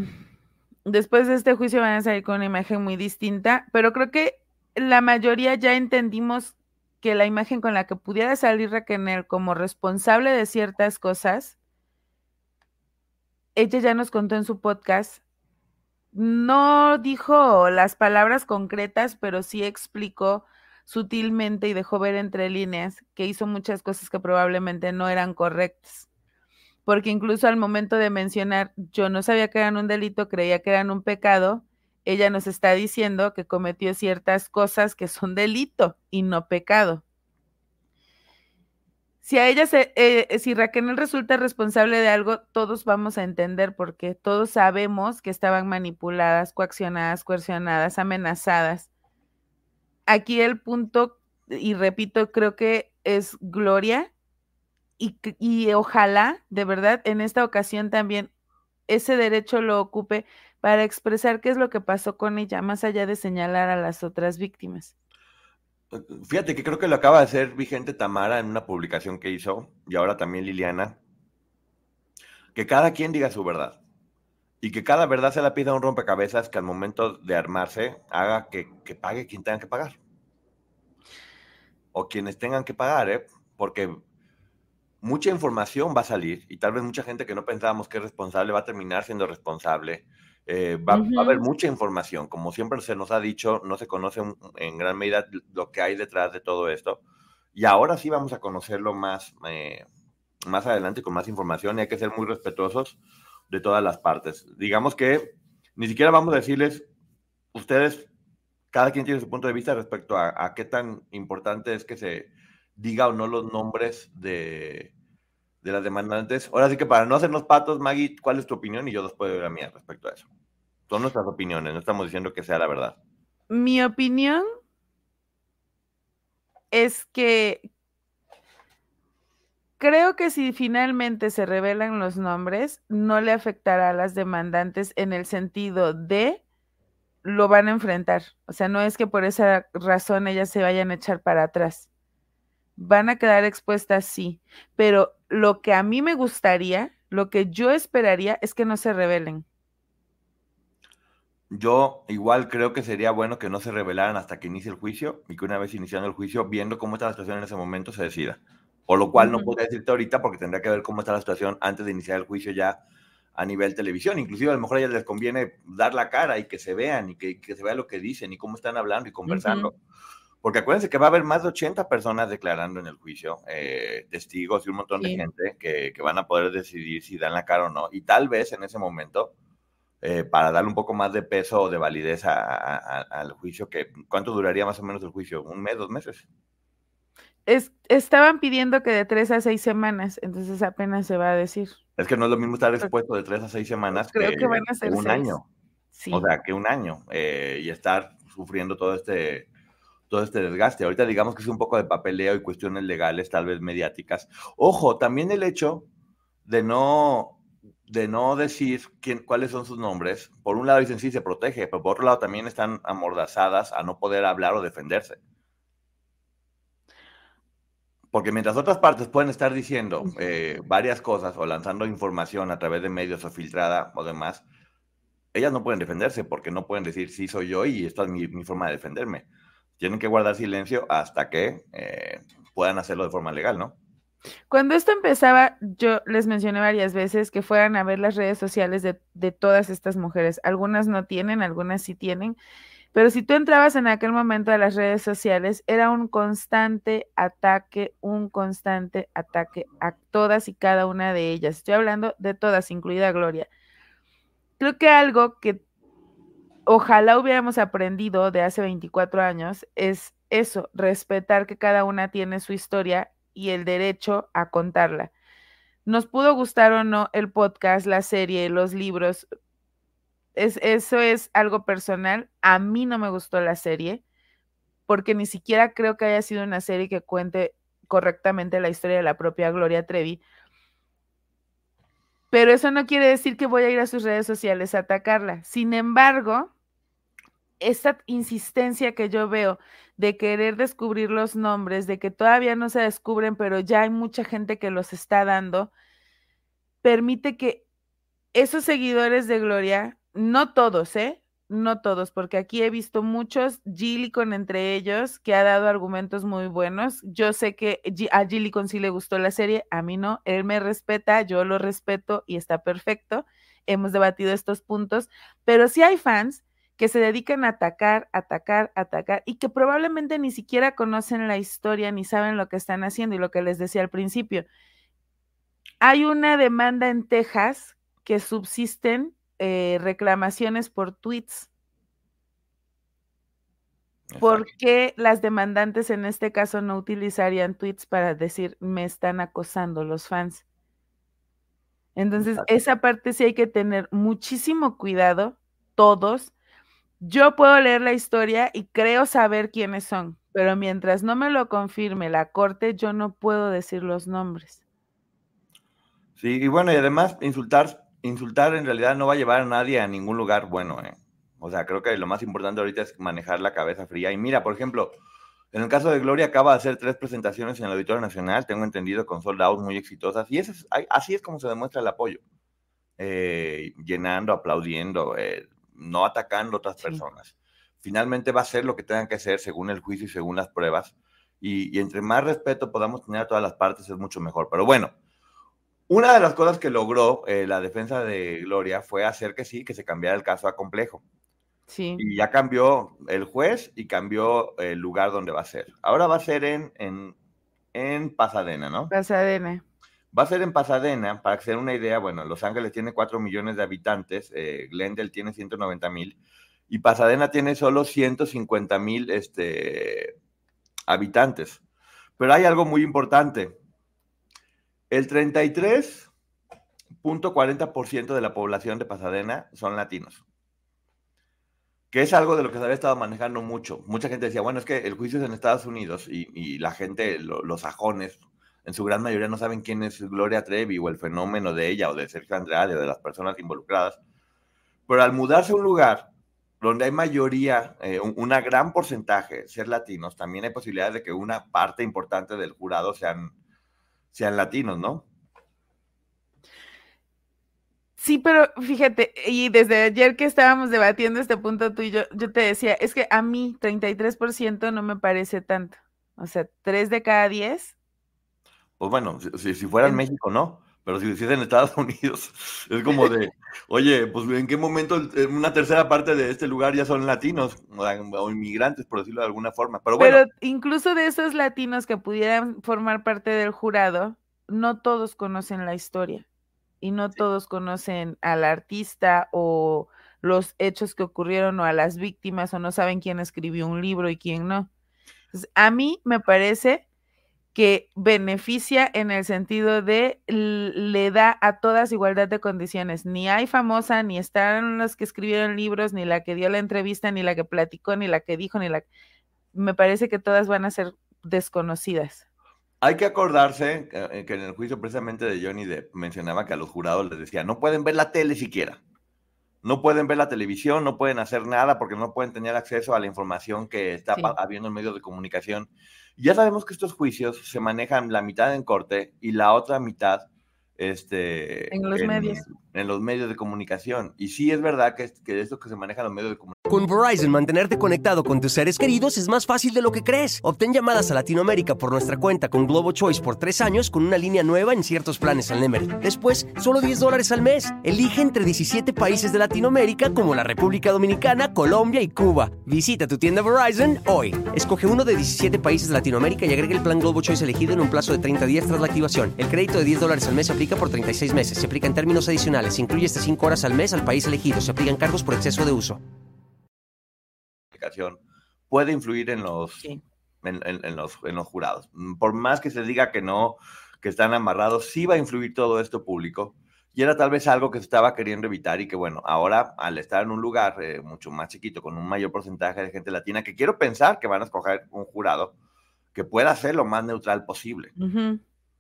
después de este juicio van a salir con una imagen muy distinta, pero creo que la mayoría ya entendimos que la imagen con la que pudiera salir Raquel como responsable de ciertas cosas, ella ya nos contó en su podcast, no dijo las palabras concretas, pero sí explicó sutilmente y dejó ver entre líneas que hizo muchas cosas que probablemente no eran correctas. Porque incluso al momento de mencionar, yo no sabía que eran un delito, creía que eran un pecado, ella nos está diciendo que cometió ciertas cosas que son delito y no pecado. Si a ella se, eh, si Raquel resulta responsable de algo, todos vamos a entender porque todos sabemos que estaban manipuladas, coaccionadas, coercionadas, amenazadas. Aquí el punto, y repito, creo que es Gloria, y, ojalá, de verdad, en esta ocasión también ese derecho lo ocupe para expresar qué es lo que pasó con ella, más allá de señalar a las otras víctimas. Fíjate que creo que lo acaba de hacer vigente Tamara en una publicación que hizo, y ahora también Liliana, que cada quien diga su verdad. Y que cada verdad se la pida un rompecabezas que al momento de armarse haga que, pague quien tenga que pagar. O quienes tengan que pagar, ¿eh? Porque mucha información va a salir y tal vez mucha gente que no pensábamos que es responsable va a terminar siendo responsable eh, va, a haber mucha información. Como siempre se nos ha dicho, no se conoce en gran medida lo que hay detrás de todo esto. Y ahora sí vamos a conocerlo más, eh, más adelante con más información y hay que ser muy respetuosos de todas las partes. Digamos que ni siquiera vamos a decirles, ustedes, cada quien tiene su punto de vista respecto a, qué tan importante es que se diga o no los nombres de, de las demandantes. Ahora sí que para no hacernos patos, Maggie, ¿cuál es tu opinión? Y yo después de la mía respecto a eso. Son nuestras opiniones, no estamos diciendo que sea la verdad. Mi opinión es que creo que si finalmente se revelan los nombres, no le afectará a las demandantes en el sentido de lo van a enfrentar. O sea, no es que por esa razón ellas se vayan a echar para atrás van a quedar expuestas, sí, pero lo que a mí me gustaría, lo que yo esperaría es que no se revelen. Yo igual creo que sería bueno que no se revelaran hasta que inicie el juicio y que una vez iniciando el juicio, viendo cómo está la situación en ese momento, se decida. O lo cual no podría decirte ahorita porque tendría que ver cómo está la situación antes de iniciar el juicio ya a nivel televisión. Inclusive a lo mejor a ellas les conviene dar la cara y que se vean y que, se vea lo que dicen y cómo están hablando y conversando. Porque acuérdense que va a haber más de 80 personas declarando en el juicio, eh, testigos y un montón de gente que, van a poder decidir si dan la cara o no. Y tal vez en ese momento, eh, para darle un poco más de peso o de validez al juicio, que ¿cuánto duraría más o menos el juicio? ¿Un mes, dos meses? Estaban pidiendo que de tres a seis semanas, entonces apenas se va a decir. Es que no es lo mismo estar expuesto de tres a seis semanas creo que, van a ser un año. O sea, que un año eh, y estar sufriendo todo este todo este desgaste. Ahorita digamos que es un poco de papeleo y cuestiones legales, tal vez mediáticas. Ojo, también el hecho de no, de no decir quién, cuáles son sus nombres, por un lado dicen sí, se protege, pero por otro lado también están amordazadas a no poder hablar o defenderse. Porque mientras otras partes pueden estar diciendo eh, varias cosas o lanzando información a través de medios o filtrada o demás, ellas no pueden defenderse porque no pueden decir sí soy yo y esta es mi forma de defenderme tienen que guardar silencio hasta que eh, puedan hacerlo de forma legal, ¿no? Cuando esto empezaba, yo les mencioné varias veces que fueran a ver las redes sociales de, de, todas estas mujeres. Algunas no tienen, algunas sí tienen. Pero si tú entrabas en aquel momento a las redes sociales, era un constante ataque, un constante ataque a todas y cada una de ellas. Estoy hablando de todas, incluida Gloria. Creo que algo que ojalá hubiéramos aprendido de hace 24 años es eso, respetar que cada una tiene su historia y el derecho a contarla. Nos pudo gustar o no el podcast, la serie, los libros. Es, eso es algo personal. A mí no me gustó la serie porque ni siquiera creo que haya sido una serie que cuente correctamente la historia de la propia Gloria Trevi. Pero eso no quiere decir que voy a ir a sus redes sociales a atacarla. Sin embargo, esta insistencia que yo veo de querer descubrir los nombres, de que todavía no se descubren, pero ya hay mucha gente que los está dando, permite que esos seguidores de Gloria, no todos, ¿eh? No todos, porque aquí he visto muchos, Gillicon entre ellos, que ha dado argumentos muy buenos. Yo sé que a Gillicon sí le gustó la serie, a mí no, él me respeta, yo lo respeto y está perfecto. Hemos debatido estos puntos, pero sí hay fans que se dedican a atacar, atacar, atacar y que probablemente ni siquiera conocen la historia ni saben lo que están haciendo y lo que les decía al principio. Hay una demanda en Texas que subsisten eh, reclamaciones por tweets. ¿Por qué las demandantes en este caso no utilizarían tweets para decir me están acosando los fans? Entonces, esa parte sí hay que tener muchísimo cuidado, todos, yo puedo leer la historia y creo saber quiénes son, pero mientras no me lo confirme la corte, yo no puedo decir los nombres. Sí, y bueno, y además insultar, insultar en realidad no va a llevar a nadie a ningún lugar bueno, ¿eh? O sea, creo que lo más importante ahorita es manejar la cabeza fría. Y mira, por ejemplo, en el caso de Gloria acaba de hacer tres presentaciones en el Auditorio Nacional, tengo entendido, con soldados muy exitosas, y es, así es como se demuestra el apoyo. Eh, llenando, aplaudiendo, eh, no atacando a otras personas. Finalmente va a ser lo que tengan que hacer según el juicio y según las pruebas. Y, entre más respeto podamos tener a todas las partes es mucho mejor. Pero bueno, una de las cosas que logró eh, la defensa de Gloria fue hacer que sí, que se cambiara el caso a complejo. Sí. Y ya cambió el juez y cambió el lugar donde va a ser. Ahora va a ser en, en, en Pasadena, ¿no? Pasadena. Va a ser en Pasadena, para que se den una idea, bueno, Los Ángeles tiene 4 millones de habitantes, eh, Glendale tiene 190 mil y Pasadena tiene solo 150 mil este, habitantes. Pero hay algo muy importante. El 33.40% de la población de Pasadena son latinos. Que es algo de lo que se había estado manejando mucho. Mucha gente decía, bueno, es que el juicio es en Estados Unidos y, la gente, los sajones, en su gran mayoría no saben quién es Gloria Trevi o el fenómeno de ella o de Sergio Andrade o de las personas involucradas. Pero al mudarse a un lugar donde hay mayoría, eh, una gran porcentaje ser latinos, también hay posibilidades de que una parte importante del jurado sean, sean latinos, ¿no? Sí, pero fíjate, y desde ayer que estábamos debatiendo este punto tú y yo, yo te decía, es que a mí 33% no me parece tanto. O sea, 3 de cada 10 pues bueno, si, fuera en México, no. Pero si, es en Estados <laughs> Unidos, es como de, oye, pues en qué momento una tercera parte de este lugar ya son latinos o, inmigrantes, por decirlo de alguna forma. Pero bueno. Pero incluso de esos latinos que pudieran formar parte del jurado, no todos conocen la historia y no todos conocen al artista o los hechos que ocurrieron o a las víctimas o no saben quién escribió un libro y quién no. Entonces, a mí me parece que beneficia en el sentido de le da a todas igualdad de condiciones. Ni hay famosa, ni están los que escribieron libros, ni la que dio la entrevista, ni la que platicó, ni la que dijo, ni la... Me parece que todas van a ser desconocidas. Hay que acordarse que en el juicio precisamente de Johnny Depp mencionaba que a los jurados les decía, no pueden ver la tele siquiera. No pueden ver la televisión, no pueden hacer nada porque no pueden tener acceso a la información que está habiendo en medios de comunicación. Ya sabemos que estos juicios se manejan la mitad en corte y la otra mitad este, en los medios. En los medios de comunicación. Y sí es verdad que, que esto que se maneja en los medios de comunicación. Con Verizon, mantenerte conectado con tus seres queridos es más fácil de lo que crees. Obtén llamadas a Latinoamérica por nuestra cuenta con Globo Choice por tres años con una línea nueva en ciertos planes al Nemery. Después, solo 10 dólares al mes. Elige entre 17 países de Latinoamérica como la República Dominicana, Colombia y Cuba. Visita tu tienda Verizon hoy. Escoge uno de 17 países de Latinoamérica y agrega el plan Globo Choice elegido en un plazo de 30 días tras la activación. El crédito de 10 dólares al mes se aplica por 36 meses. Se aplica en términos adicionales. Se incluye hasta 5 horas al mes al país elegido. Se aplican cargos por exceso de uso puede influir en los, en, los, en los jurados. Por más que se diga que no, que están amarrados, sí va a influir todo esto público. Y era tal vez algo que se estaba queriendo evitar y que bueno, ahora al estar en un lugar eh, mucho más chiquito, con un mayor porcentaje de gente latina, que quiero pensar que van a escoger un jurado que pueda ser lo más neutral posible.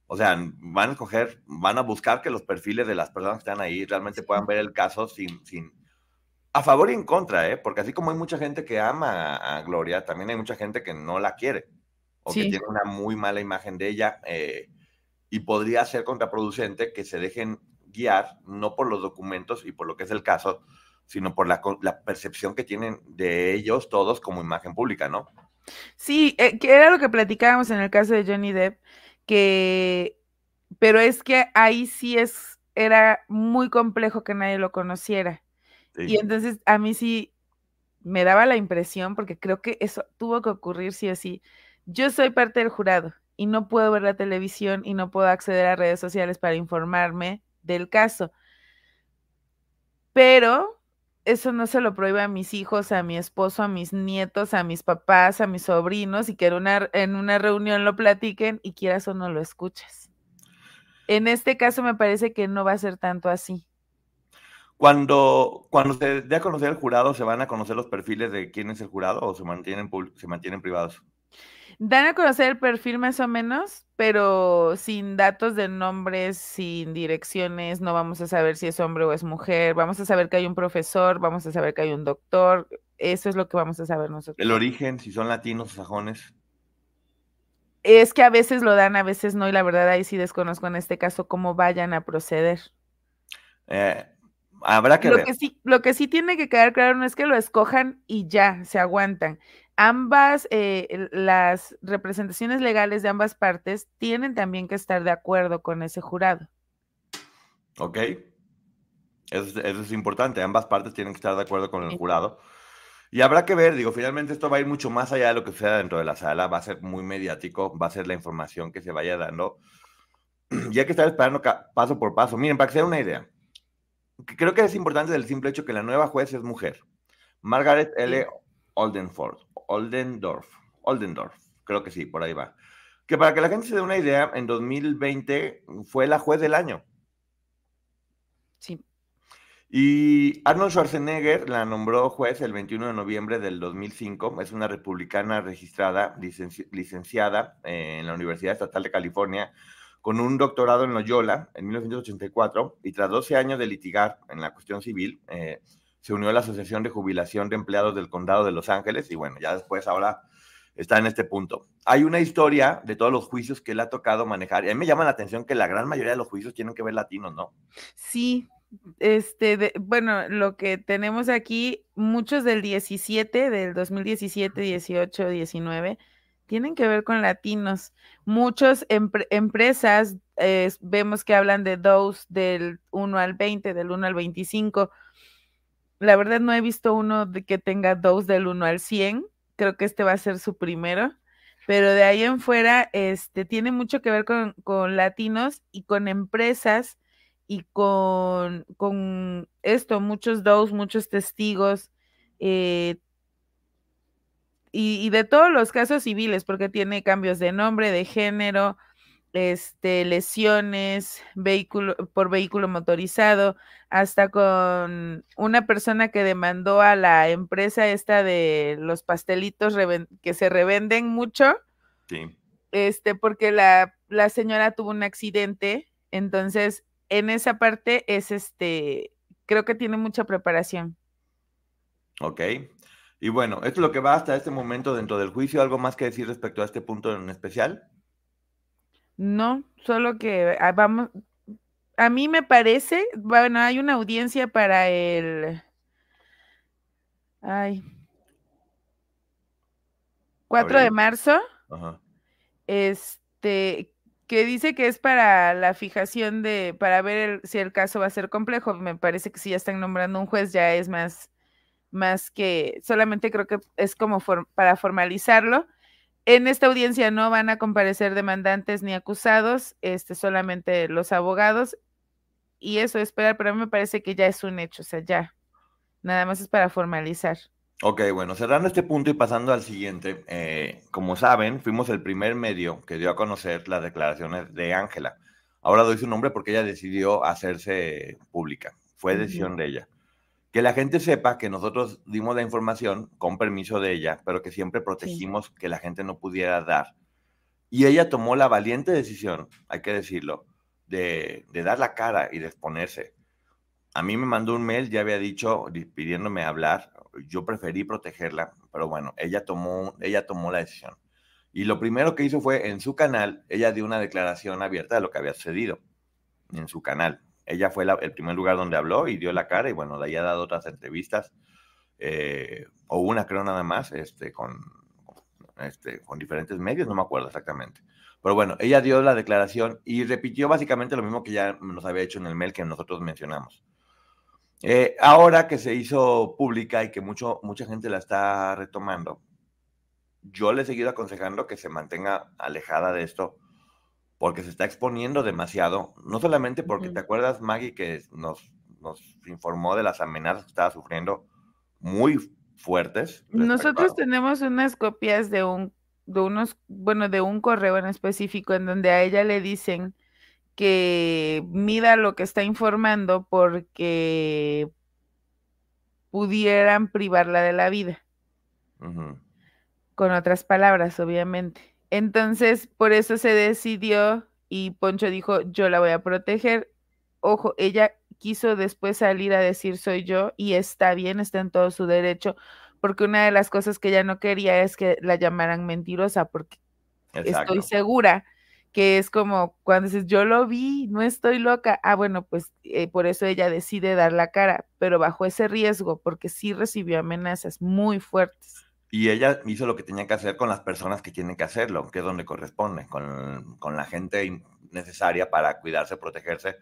O sea, van a escoger, van a buscar que los perfiles de las personas que están ahí realmente puedan ver el caso sin, sin, a favor y en contra, ¿eh? Porque así como hay mucha gente que ama a, Gloria, también hay mucha gente que no la quiere o que tiene una muy mala imagen de ella eh, y podría ser contraproducente que se dejen guiar no por los documentos y por lo que es el caso, sino por la, percepción que tienen de ellos todos como imagen pública, ¿no? Sí, eh, que era lo que platicábamos en el caso de Johnny Depp, que, pero es que ahí sí es, era muy complejo que nadie lo conociera. Y entonces a mí sí me daba la impresión, porque creo que eso tuvo que ocurrir sí o sí. Yo soy parte del jurado y no puedo ver la televisión y no puedo acceder a redes sociales para informarme del caso. Pero eso no se lo prohíbe a mis hijos, a mi esposo, a mis nietos, a mis papás, a mis sobrinos y que en una, en una reunión lo platiquen y quieras o no lo escuches. En este caso me parece que no va a ser tanto así. Cuando, cuando se dé a conocer el jurado, ¿se van a conocer los perfiles de quién es el jurado o se mantienen, se mantienen privados? Dan a conocer el perfil más o menos, pero sin datos de nombres, sin direcciones, no vamos a saber si es hombre o es mujer, vamos a saber que hay un profesor, vamos a saber que hay un doctor, eso es lo que vamos a saber nosotros. El origen, si son latinos o sajones. Es que a veces lo dan, a veces no, y la verdad ahí sí desconozco en este caso cómo vayan a proceder. Eh, Habrá que lo ver. Que sí, lo que sí tiene que quedar claro no es que lo escojan y ya, se aguantan. Ambas, eh, las representaciones legales de ambas partes tienen también que estar de acuerdo con ese jurado. Ok. Eso, es importante. Ambas partes tienen que estar de acuerdo con el jurado. Y habrá que ver, digo, finalmente esto va a ir mucho más allá de lo que suceda dentro de la sala, va a ser muy mediático, va a ser la información que se vaya dando. <clears throat> Y hay que estar esperando paso por paso. Miren, para que se den una idea, creo que es importante el simple hecho que la nueva juez es mujer. Margaret L. Oldenford, Oldendorf, Oldendorf, creo que sí, por ahí va. Que para que la gente se dé una idea, en 2020 fue la juez del año. Sí. Y Arnold Schwarzenegger la nombró juez el 21 de noviembre del 2005. Es una republicana registrada, licenciada en la Universidad Estatal de California con un doctorado en Loyola en 1984 y tras 12 años de litigar en la cuestión civil, eh, se unió a la Asociación de Jubilación de Empleados del Condado de Los Ángeles y bueno, ya después ahora está en este punto. Hay una historia de todos los juicios que él ha tocado manejar y a mí me llama la atención que la gran mayoría de los juicios tienen que ver latinos, ¿no? Sí, este, bueno, lo que tenemos aquí, muchos del 17, del 2017, 18, 19, tienen que ver con latinos. Muchas empresas vemos que hablan de dos del 1 al 20, del 1 al 25. La verdad no he visto uno de que tenga dos del 1 al 100. Creo que este va a ser su primero. Pero de ahí en fuera, este, tiene mucho que ver con, con latinos y con empresas y con, con esto, muchos dos, muchos testigos, eh, y, de todos los casos civiles, porque tiene cambios de nombre, de género, este, lesiones, vehículo, por vehículo motorizado, hasta con una persona que demandó a la empresa esta de los pastelitos que se revenden mucho. Sí. Este, porque la, la señora tuvo un accidente, entonces en esa parte es este, creo que tiene mucha preparación. Ok. Y bueno, esto es lo que va hasta este momento dentro del juicio. ¿Algo más que decir respecto a este punto en especial? No, solo que ah, vamos, a mí me parece, bueno, hay una audiencia para el... Ay. 4 de marzo. Ajá. Este, que dice que es para la fijación de, para ver si el caso va a ser complejo. Me parece que si ya están nombrando un juez ya es más, más que, solamente creo que es como para formalizarlo. En esta audiencia no van a comparecer demandantes ni acusados, este, solamente los abogados. Y eso esperar, pero a mí me parece que ya es un hecho, o sea, ya. Nada más es para formalizar. Ok, bueno, cerrando este punto y pasando al siguiente, eh, como saben, fuimos el primer medio que dio a conocer las declaraciones de Ángela. Ahora doy su nombre porque ella decidió hacerse pública, fue decisión de ella. Que la gente sepa que nosotros dimos la información con permiso de ella, pero que siempre protegimos que la gente no pudiera dar. Y ella tomó la valiente decisión, hay que decirlo, de, de dar la cara y de exponerse. A mí me mandó un mail, ya había dicho, pidiéndome hablar, yo preferí protegerla, pero bueno, ella tomó, ella tomó la decisión. Y lo primero que hizo fue en su canal, ella dio una declaración abierta de lo que había sucedido en su canal. Ella fue el primer lugar donde habló y dio la cara y bueno, de ahí ha dado otras entrevistas, eh, o una creo nada más, este, con, este, con diferentes medios, no me acuerdo exactamente. Pero bueno, ella dio la declaración y repitió básicamente lo mismo que ya nos había hecho en el mail que nosotros mencionamos. Eh, ahora que se hizo pública y que mucho, mucha gente la está retomando, yo le he seguido aconsejando que se mantenga alejada de esto porque se está exponiendo demasiado, no solamente porque te acuerdas, Maggie, que nos, nos informó de las amenazas que estaba sufriendo muy fuertes. Nosotros tenemos unas copias de un, de unos, bueno, de un correo en específico en donde a ella le dicen que mida lo que está informando porque pudieran privarla de la vida. Con otras palabras, obviamente. Entonces, por eso se decidió y Poncho dijo, yo la voy a proteger. Ojo, ella quiso después salir a decir soy yo y está bien, está en todo su derecho, porque una de las cosas que ella no quería es que la llamaran mentirosa, porque estoy segura que es como cuando dices, yo lo vi, no estoy loca. Ah, bueno, pues eh, por eso ella decide dar la cara, pero bajo ese riesgo, porque sí recibió amenazas muy fuertes. Y ella hizo lo que tenía que hacer con las personas que tienen que hacerlo, que es donde corresponde, con, con la gente necesaria para cuidarse, protegerse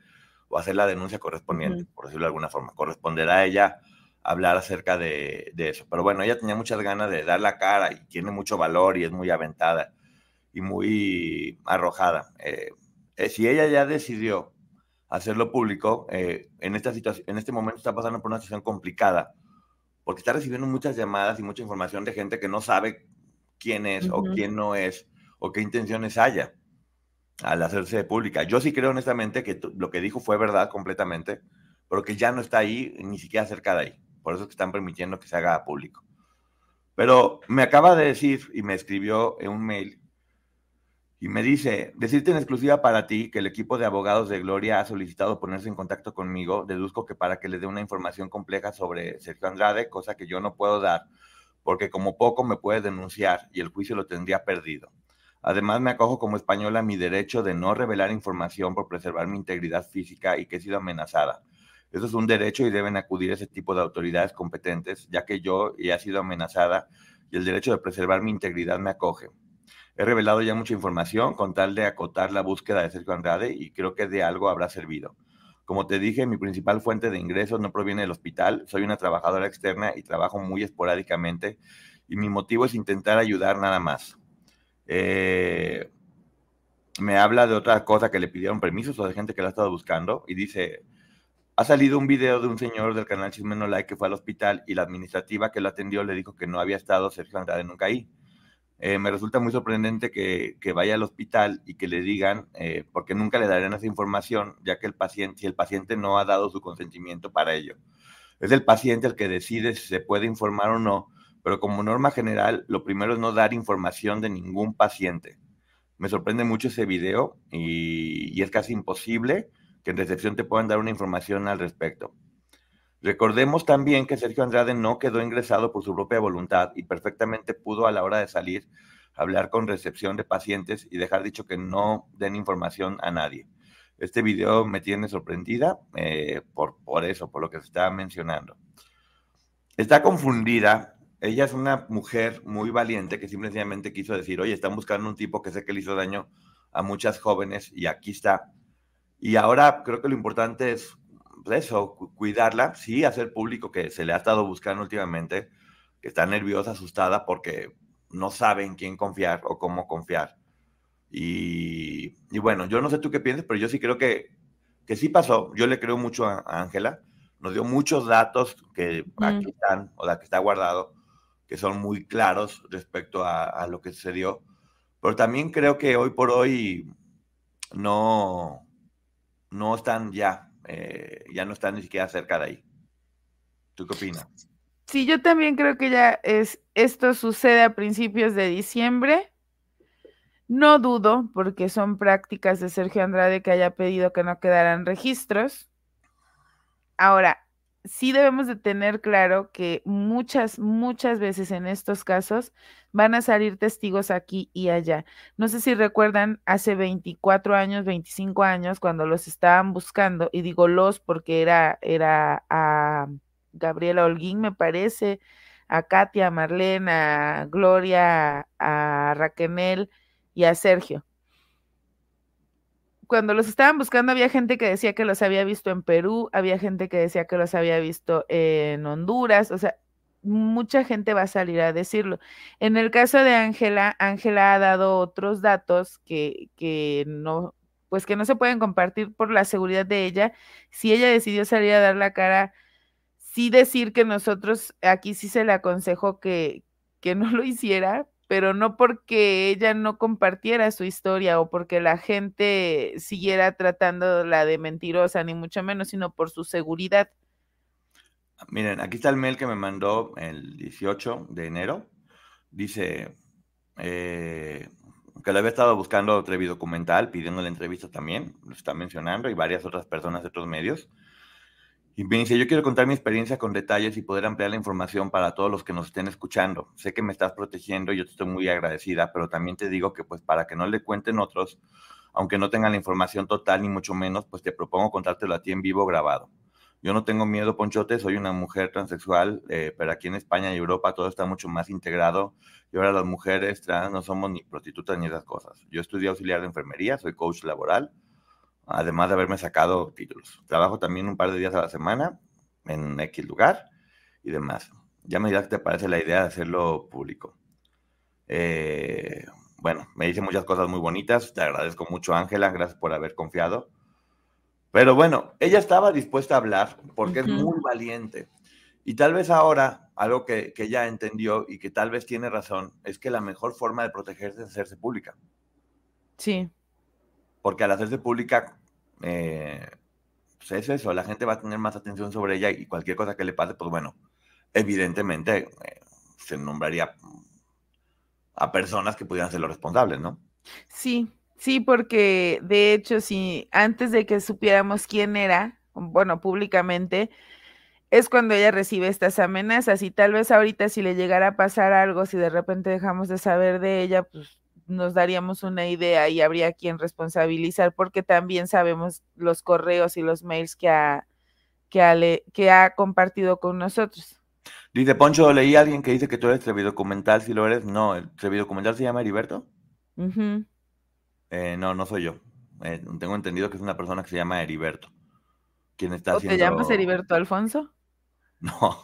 o hacer la denuncia correspondiente, por decirlo de alguna forma. Corresponderá a ella hablar acerca de, de, eso. Pero bueno, ella tenía muchas ganas de dar la cara y tiene mucho valor y es muy aventada y muy arrojada. Eh, eh, si ella ya decidió hacerlo público, eh, en, esta situación, en este momento está pasando por una situación complicada, porque está recibiendo muchas llamadas y mucha información de gente que no sabe quién es o quién no es o qué intenciones haya al hacerse pública. Yo sí creo honestamente que lo que dijo fue verdad completamente, pero que ya no está ahí, ni siquiera cerca de ahí. Por eso es que están permitiendo que se haga público. Pero me acaba de decir y me escribió en un mail y me dice, decirte en exclusiva para ti que el equipo de abogados de Gloria ha solicitado ponerse en contacto conmigo. Deduzco que para que le dé una información compleja sobre Sergio Andrade, cosa que yo no puedo dar, porque como poco me puede denunciar y el juicio lo tendría perdido. Además, me acojo como española a mi derecho de no revelar información por preservar mi integridad física y que he sido amenazada. Eso es un derecho y deben acudir a ese tipo de autoridades competentes, ya que yo he sido amenazada y el derecho de preservar mi integridad me acoge. He revelado ya mucha información con tal de acotar la búsqueda de Sergio Andrade y creo que de algo habrá servido. Como te dije, mi principal fuente de ingresos no proviene del hospital, soy una trabajadora externa y trabajo muy esporádicamente y mi motivo es intentar ayudar nada más. Eh, me habla de otra cosa que le pidieron permisos o de gente que la ha estado buscando y dice, ha salido un video de un señor del canal Chisme No Like que fue al hospital y la administrativa que lo atendió le dijo que no había estado Sergio Andrade nunca ahí. Eh, me resulta muy sorprendente que, vaya al hospital y que le digan, eh, porque nunca le darían esa información, ya que el paciente, si el paciente no ha dado su consentimiento para ello. Es el paciente el que decide si se puede informar o no, pero como norma general, lo primero es no dar información de ningún paciente. Me sorprende mucho ese video y, y es casi imposible que en recepción te puedan dar una información al respecto. Recordemos también que Sergio Andrade no quedó ingresado por su propia voluntad y perfectamente pudo a la hora de salir hablar con recepción de pacientes y dejar dicho que no den información a nadie. este video me tiene sorprendida eh, por, por eso, por lo que se estaba mencionando. Está confundida. Ella es una mujer muy valiente que simplemente quiso decir, oye, están buscando un tipo que sé que le hizo daño a muchas jóvenes y aquí está. Y ahora creo que lo importante es pues, eso, cuidarla, sí, hacer público que se le ha estado buscando últimamente, que está nerviosa, asustada porque no sabe en quién confiar o cómo confiar. Y, bueno, yo no sé tú qué piensas, pero yo sí creo que, que sí pasó. Yo le creo mucho a Ángela. Nos dio muchos datos que aquí están, o la que está guardado, que son muy claros respecto a, lo que sucedió. Pero también creo que hoy por hoy no, no están ya, eh, ya no están ni siquiera cerca de ahí. ¿Tú qué opinas? Sí, yo también creo que ya es, esto sucede a principios de diciembre no dudo, porque son prácticas de Sergio Andrade que haya pedido que no quedaran registros. Ahora, sí debemos de tener claro que muchas, muchas veces en estos casos van a salir testigos aquí y allá. No sé si recuerdan hace 24 años, 25 años, cuando los estaban buscando, y digo los porque era, era a Gabriela Holguín, me parece, a Katia, a Marlene, a Gloria, a Raquenel, y a Sergio. Cuando los estaban buscando había gente que decía que los había visto en Perú, había gente que decía que los había visto en Honduras, o sea, mucha gente va a salir a decirlo. En el caso de Ángela, Ángela ha dado otros datos que, que no, pues que no se pueden compartir por la seguridad de ella. Si ella decidió salir a dar la cara, sí decir que nosotros aquí sí se le aconsejó que, que no lo hiciera, pero no porque ella no compartiera su historia o porque la gente siguiera tratándola de mentirosa, ni mucho menos, sino por su seguridad. Miren, aquí está el mail que me mandó el 18 de enero. Dice eh, que le había estado buscando Trevi Documental, pidiendo la entrevista también, lo está mencionando, y varias otras personas de otros medios. Y me dice, yo quiero contar mi experiencia con detalles y poder ampliar la información para todos los que nos estén escuchando. Sé que me estás protegiendo y yo te estoy muy agradecida, pero también te digo que pues para que no le cuenten otros, aunque no tengan la información total ni mucho menos, pues te propongo contártelo a ti en vivo grabado. Yo no tengo miedo, Ponchote, soy una mujer transexual, eh, pero aquí en España y Europa todo está mucho más integrado y ahora las mujeres trans no somos ni prostitutas ni esas cosas. Yo estudié auxiliar de enfermería, soy coach laboral además de haberme sacado títulos. Trabajo también un par de días a la semana en X lugar y demás. Ya me dirás qué te parece la idea de hacerlo público. Eh, bueno, me dice muchas cosas muy bonitas. Te agradezco mucho, Ángela. Gracias por haber confiado. Pero bueno, ella estaba dispuesta a hablar porque es muy valiente. Y tal vez ahora, algo que, que, ella entendió y que tal vez tiene razón, es que la mejor forma de protegerse es hacerse pública. Sí porque al hacerse pública, eh, pues es eso, la gente va a tener más atención sobre ella y cualquier cosa que le pase, pues bueno, evidentemente eh, se nombraría a personas que pudieran ser los responsables, ¿no? Sí, sí, porque de hecho, si antes de que supiéramos quién era, bueno, públicamente, es cuando ella recibe estas amenazas y tal vez ahorita si le llegara a pasar algo, si de repente dejamos de saber de ella, pues nos daríamos una idea y habría quien responsabilizar porque también sabemos los correos y los mails que ha, que que ha compartido con nosotros. Dice Poncho, leí a alguien que dice que tú eres documental, si lo eres. No, el documental se llama Heriberto. Eh, no, no soy yo. Eh, tengo entendido que es una persona que se llama Heriberto. ¿Quién está ¿Te llamas Heriberto Alfonso? <laughs> No,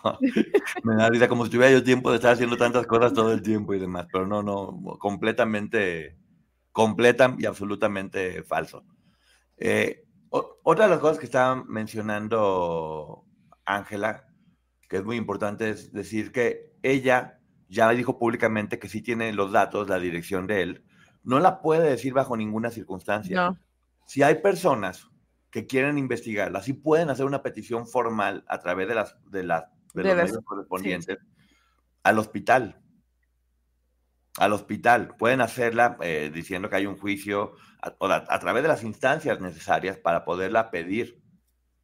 me da risa como si tuviera yo tiempo de estar haciendo tantas cosas todo el tiempo y demás, pero no, no, completamente, completa y absolutamente falso. Eh, otra de las cosas que estaba mencionando Ángela, que es muy importante, es decir que ella ya dijo públicamente que sí tiene los datos, la dirección de él, no la puede decir bajo ninguna circunstancia. Si hay personas que quieren investigarla, sí pueden hacer una petición formal a través de las de, las, de, los medios correspondientes al hospital. Al hospital. Pueden hacerla eh, diciendo que hay un juicio a, a, través de las instancias necesarias para poderla pedir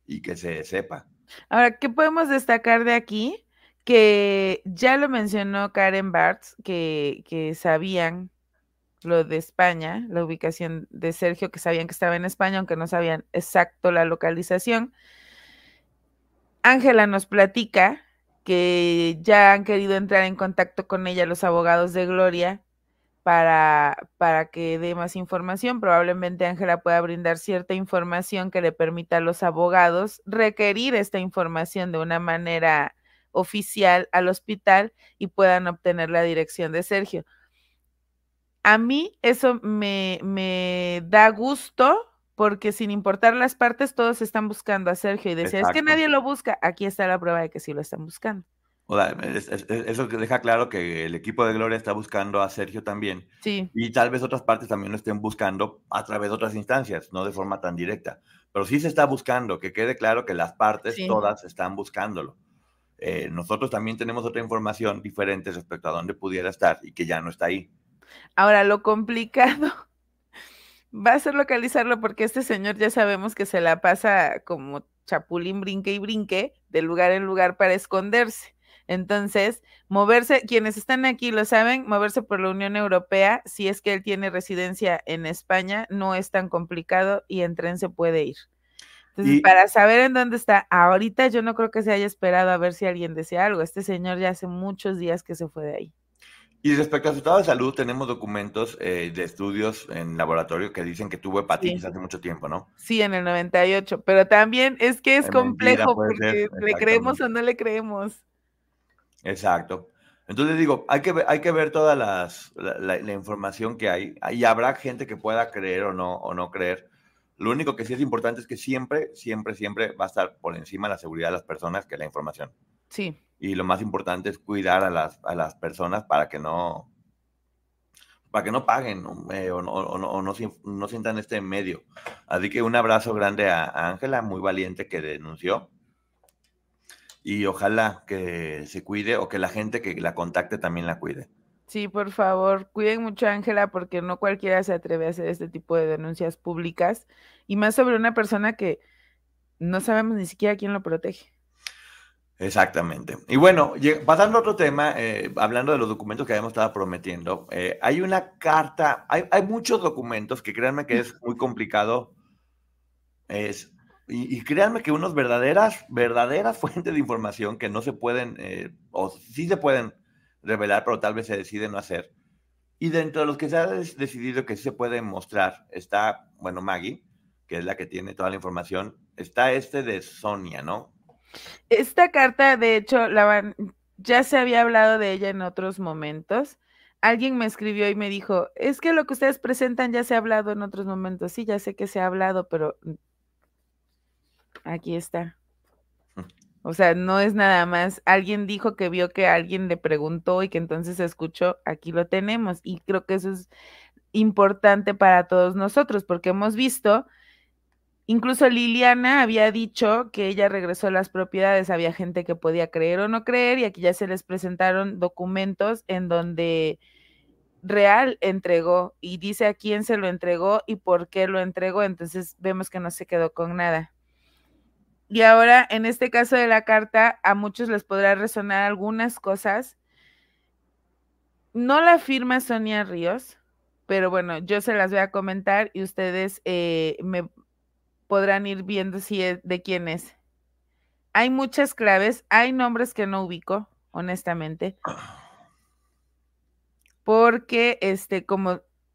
y que se sepa. Ahora, ¿qué podemos destacar de aquí? Que ya lo mencionó Karen Bartz, que, que sabían lo de España, la ubicación de Sergio, que sabían que estaba en España, aunque no sabían exacto la localización. Ángela nos platica que ya han querido entrar en contacto con ella los abogados de Gloria para, para que dé más información. Probablemente Ángela pueda brindar cierta información que le permita a los abogados requerir esta información de una manera oficial al hospital y puedan obtener la dirección de Sergio. A mí eso me, me da gusto porque sin importar las partes, todos están buscando a Sergio y decía, es que nadie lo busca. Aquí está la prueba de que sí lo están buscando. Eso deja claro que el equipo de Gloria está buscando a Sergio también. Sí. Y tal vez otras partes también lo estén buscando a través de otras instancias, no de forma tan directa. Pero sí se está buscando, que quede claro que las partes todas están buscándolo. Eh, nosotros también tenemos otra información diferente respecto a dónde pudiera estar y que ya no está ahí. Ahora, lo complicado <laughs> va a ser localizarlo porque este señor ya sabemos que se la pasa como chapulín brinque y brinque de lugar en lugar para esconderse. Entonces, moverse, quienes están aquí lo saben, moverse por la Unión Europea, si es que él tiene residencia en España, no es tan complicado y en tren se puede ir. Entonces, para saber en dónde está, ahorita yo no creo que se haya esperado a ver si alguien decía algo. Este señor ya hace muchos días que se fue de ahí. Y respecto a su estado de salud, tenemos documentos eh, de estudios en laboratorio que dicen que tuvo hepatitis hace mucho tiempo, ¿no? Sí, en el 98, pero también es que es complejo porque le creemos o no le creemos. Exacto. Entonces digo, hay que ver, hay que ver toda las, la, información que hay. Y habrá gente que pueda creer o no, o no creer. Lo único que sí es importante es que siempre, siempre, siempre va a estar por encima la seguridad de las personas que la información. Sí. Y lo más importante es cuidar a las, a las personas para que no, para que no paguen eh, o, no, o, no, no, sientan este medio. Así que un abrazo grande a Ángela, muy valiente que denunció y ojalá que se cuide o que la gente que la contacte también la cuide. Sí, por favor, cuiden mucho a Ángela porque no cualquiera se atreve a hacer este tipo de denuncias públicas y más sobre una persona que no sabemos ni siquiera quién lo protege. Exactamente. Y bueno, pasando a otro tema, eh, hablando de los documentos que habíamos estado prometiendo, eh, hay una carta, hay, hay, muchos documentos que créanme que es muy complicado es y, créanme que unos verdaderas, verdaderas <laughs> fuentes de información que no se pueden, eh, o sí se pueden revelar, pero tal vez se deciden no hacer. Y dentro de los que se ha decidido que sí se pueden mostrar, está, bueno, Maggie, que es la que tiene toda la información, está este de Sonia, ¿no? Esta carta, de hecho, la ya se había hablado de ella en otros momentos. Alguien me escribió y me dijo, es que lo que ustedes presentan ya se ha hablado en otros momentos. Sí, ya sé que se ha hablado, pero Aquí está. O sea, no es nada más. Alguien dijo que vio que alguien le preguntó y que entonces escuchó. Aquí lo tenemos. Y creo que eso es importante para todos nosotros porque hemos visto, incluso Liliana había dicho que ella regresó a las propiedades. Había gente que podía creer o no creer y aquí ya se les presentaron documentos en donde Real entregó y dice a quién se lo entregó y por qué lo entregó. Entonces vemos que no se quedó con nada. Y ahora, en este caso de la carta, a muchos les podrá resonar algunas cosas. No la firma Sonia Ríos, pero bueno, yo se las voy a comentar y ustedes eh, me podrán ir viendo si es de quién es. Hay muchas claves, hay nombres que no ubico, honestamente. Porque, este, como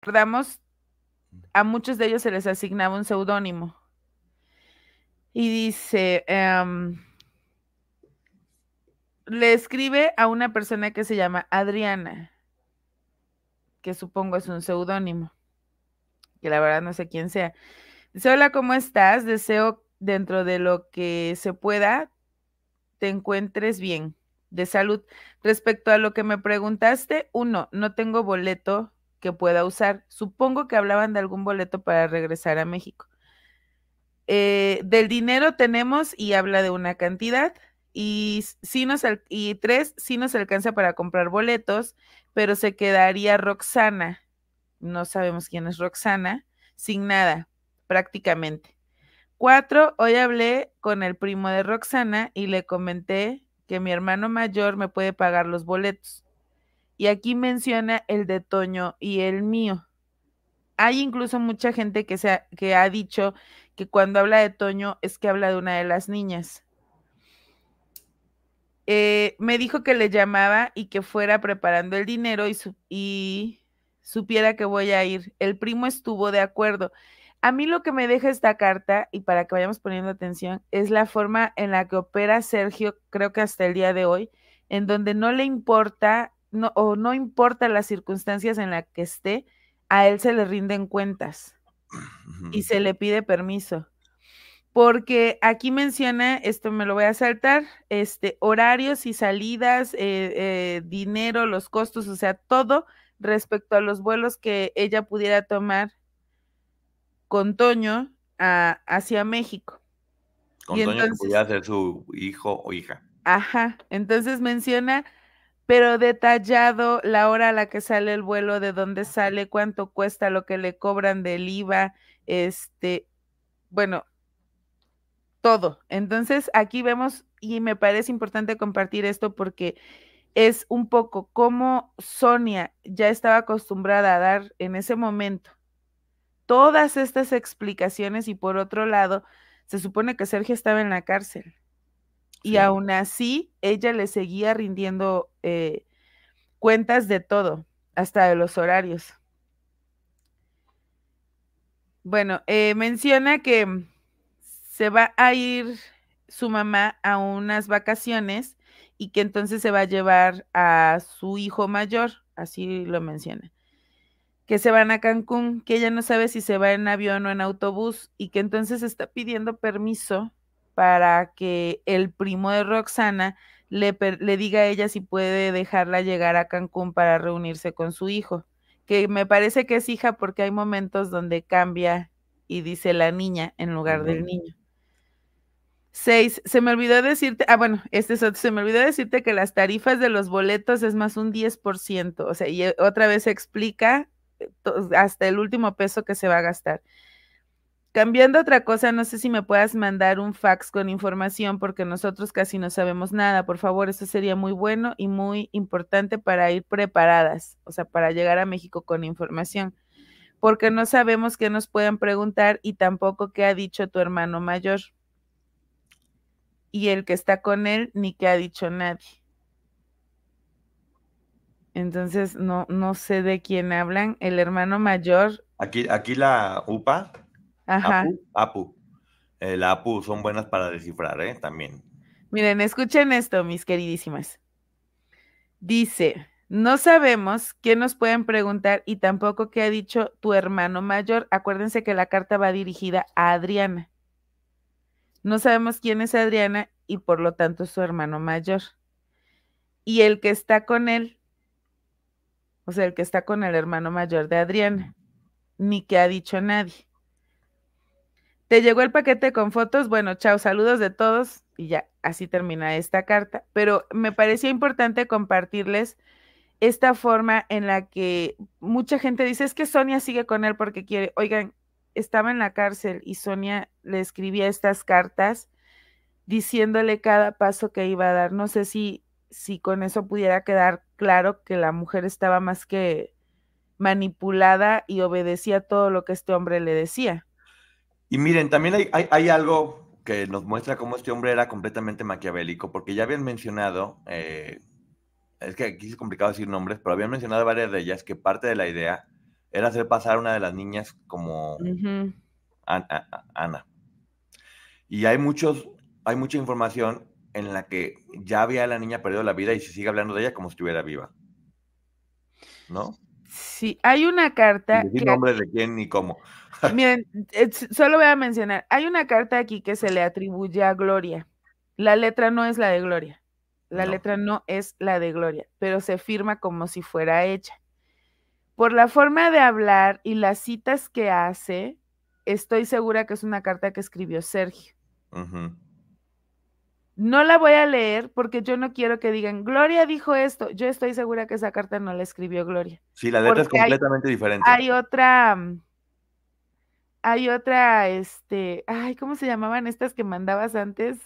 recordamos, a muchos de ellos se les asignaba un seudónimo. Y dice, em, le escribe a una persona que se llama Adriana, que supongo es un seudónimo, que la verdad no sé quién sea. Dice, hola, ¿cómo estás? Deseo dentro de lo que se pueda, te encuentres bien. de salud. Respecto a lo que me preguntaste, uno, no tengo boleto que pueda usar. Supongo que hablaban de algún boleto para regresar a México. Eh, del dinero tenemos y habla de una cantidad y, sí nos, y tres, sí nos alcanza para comprar boletos, pero se quedaría Roxana, no sabemos quién es Roxana, sin nada, prácticamente. Cuatro, hoy hablé con el primo de Roxana y le comenté que mi hermano mayor me puede pagar los boletos. Y aquí menciona el de Toño y el mío. Hay incluso mucha gente que, se ha, que ha dicho que cuando habla de Toño es que habla de una de las niñas. Eh, me dijo que le llamaba y que fuera preparando el dinero y, y supiera que voy a ir. El primo estuvo de acuerdo. A mí lo que me deja esta carta, y para que vayamos poniendo atención, es la forma en la que opera Sergio, creo que hasta el día de hoy, en donde no le importa no, o no importa las circunstancias en las que esté, a él se le rinden cuentas y se le pide permiso. Porque aquí menciona, esto me lo voy a saltar, este, horarios y salidas, eh, eh, dinero, los costos, o sea, todo respecto a los vuelos que ella pudiera tomar con Toño hacia México. Con Toño que pudiera ser su hijo o hija. Ajá, entonces menciona pero detallado la hora a la que sale el vuelo, de dónde sale, cuánto cuesta, lo que le cobran del IVA, este, bueno, todo. Entonces, aquí vemos, y me parece importante compartir esto porque es un poco como Sonia ya estaba acostumbrada a dar en ese momento todas estas explicaciones y por otro lado, se supone que Sergio estaba en la cárcel. Y aún así, ella le seguía rindiendo eh, cuentas de todo, hasta de los horarios. Bueno, eh, menciona que se va a ir su mamá a unas vacaciones y que entonces se va a llevar a su hijo mayor, así lo menciona, que se van a Cancún, que ella no sabe si se va en avión o en autobús y que entonces está pidiendo permiso para que el primo de Roxana le, le, diga a ella si puede dejarla llegar a Cancún para reunirse con su hijo, que me parece que es hija porque hay momentos donde cambia y dice la niña en lugar del niño. Seis, se me olvidó decirte, ah, bueno, este es otro, se me olvidó decirte que las tarifas de los boletos es más un 10%, o sea, y eh, otra vez se explica eh, hasta el último peso que se va a gastar. Cambiando otra cosa, no sé si me puedas mandar un fax con información porque nosotros casi no sabemos nada. Por favor, eso sería muy bueno y muy importante para ir preparadas, o sea, para llegar a México con información, porque no sabemos qué nos pueden preguntar y tampoco qué ha dicho tu hermano mayor. Y el que está con él, ni qué ha dicho nadie. Entonces, no, no sé de quién hablan. El hermano mayor. Aquí, aquí la UPA Ajá. Apu. El Apu son buenas para descifrar, ¿eh? También. Miren, escuchen esto, mis queridísimas. Dice, no sabemos qué nos pueden preguntar y tampoco qué ha dicho tu hermano mayor. Acuérdense que la carta va dirigida a Adriana. No sabemos quién es Adriana y por lo tanto su hermano mayor. Y el que está con él, o sea, el que está con el hermano mayor de Adriana, ni que ha dicho nadie. ¿Te llegó el paquete con fotos? Bueno, chao, saludos de todos y ya, así termina esta carta. Pero me parecía importante compartirles esta forma en la que mucha gente dice, es que Sonia sigue con él porque quiere, oigan, estaba en la cárcel y Sonia le escribía estas cartas diciéndole cada paso que iba a dar. No sé si, si con eso pudiera quedar claro que la mujer estaba más que manipulada y obedecía todo lo que este hombre le decía. Y miren, también hay, algo que nos muestra cómo este hombre era completamente maquiavélico, porque ya habían mencionado, eh, es que aquí es complicado decir nombres, pero habían mencionado varias de ellas que parte de la idea era hacer pasar a una de las niñas como Ana. Y hay muchos, hay mucha información en la que ya había la niña perdido la vida y se sigue hablando de ella como si estuviera viva. ¿No? Sí, hay una carta. Sin nombre de quién ni cómo. Miren, solo voy a mencionar, hay una carta aquí que se le atribuye a Gloria. La letra no es la de Gloria. La No. letra no es la de Gloria, pero se firma como si fuera ella. Por la forma de hablar y las citas que hace, estoy segura que es una carta que escribió Sergio. No la voy a leer porque yo no quiero que digan, Gloria dijo esto. Yo estoy segura que esa carta no la escribió Gloria. Sí, la letra es Porque hay- completamente diferente. Hay otra, mm, hay otra, este, ay, ¿cómo se llamaban estas que mandabas antes?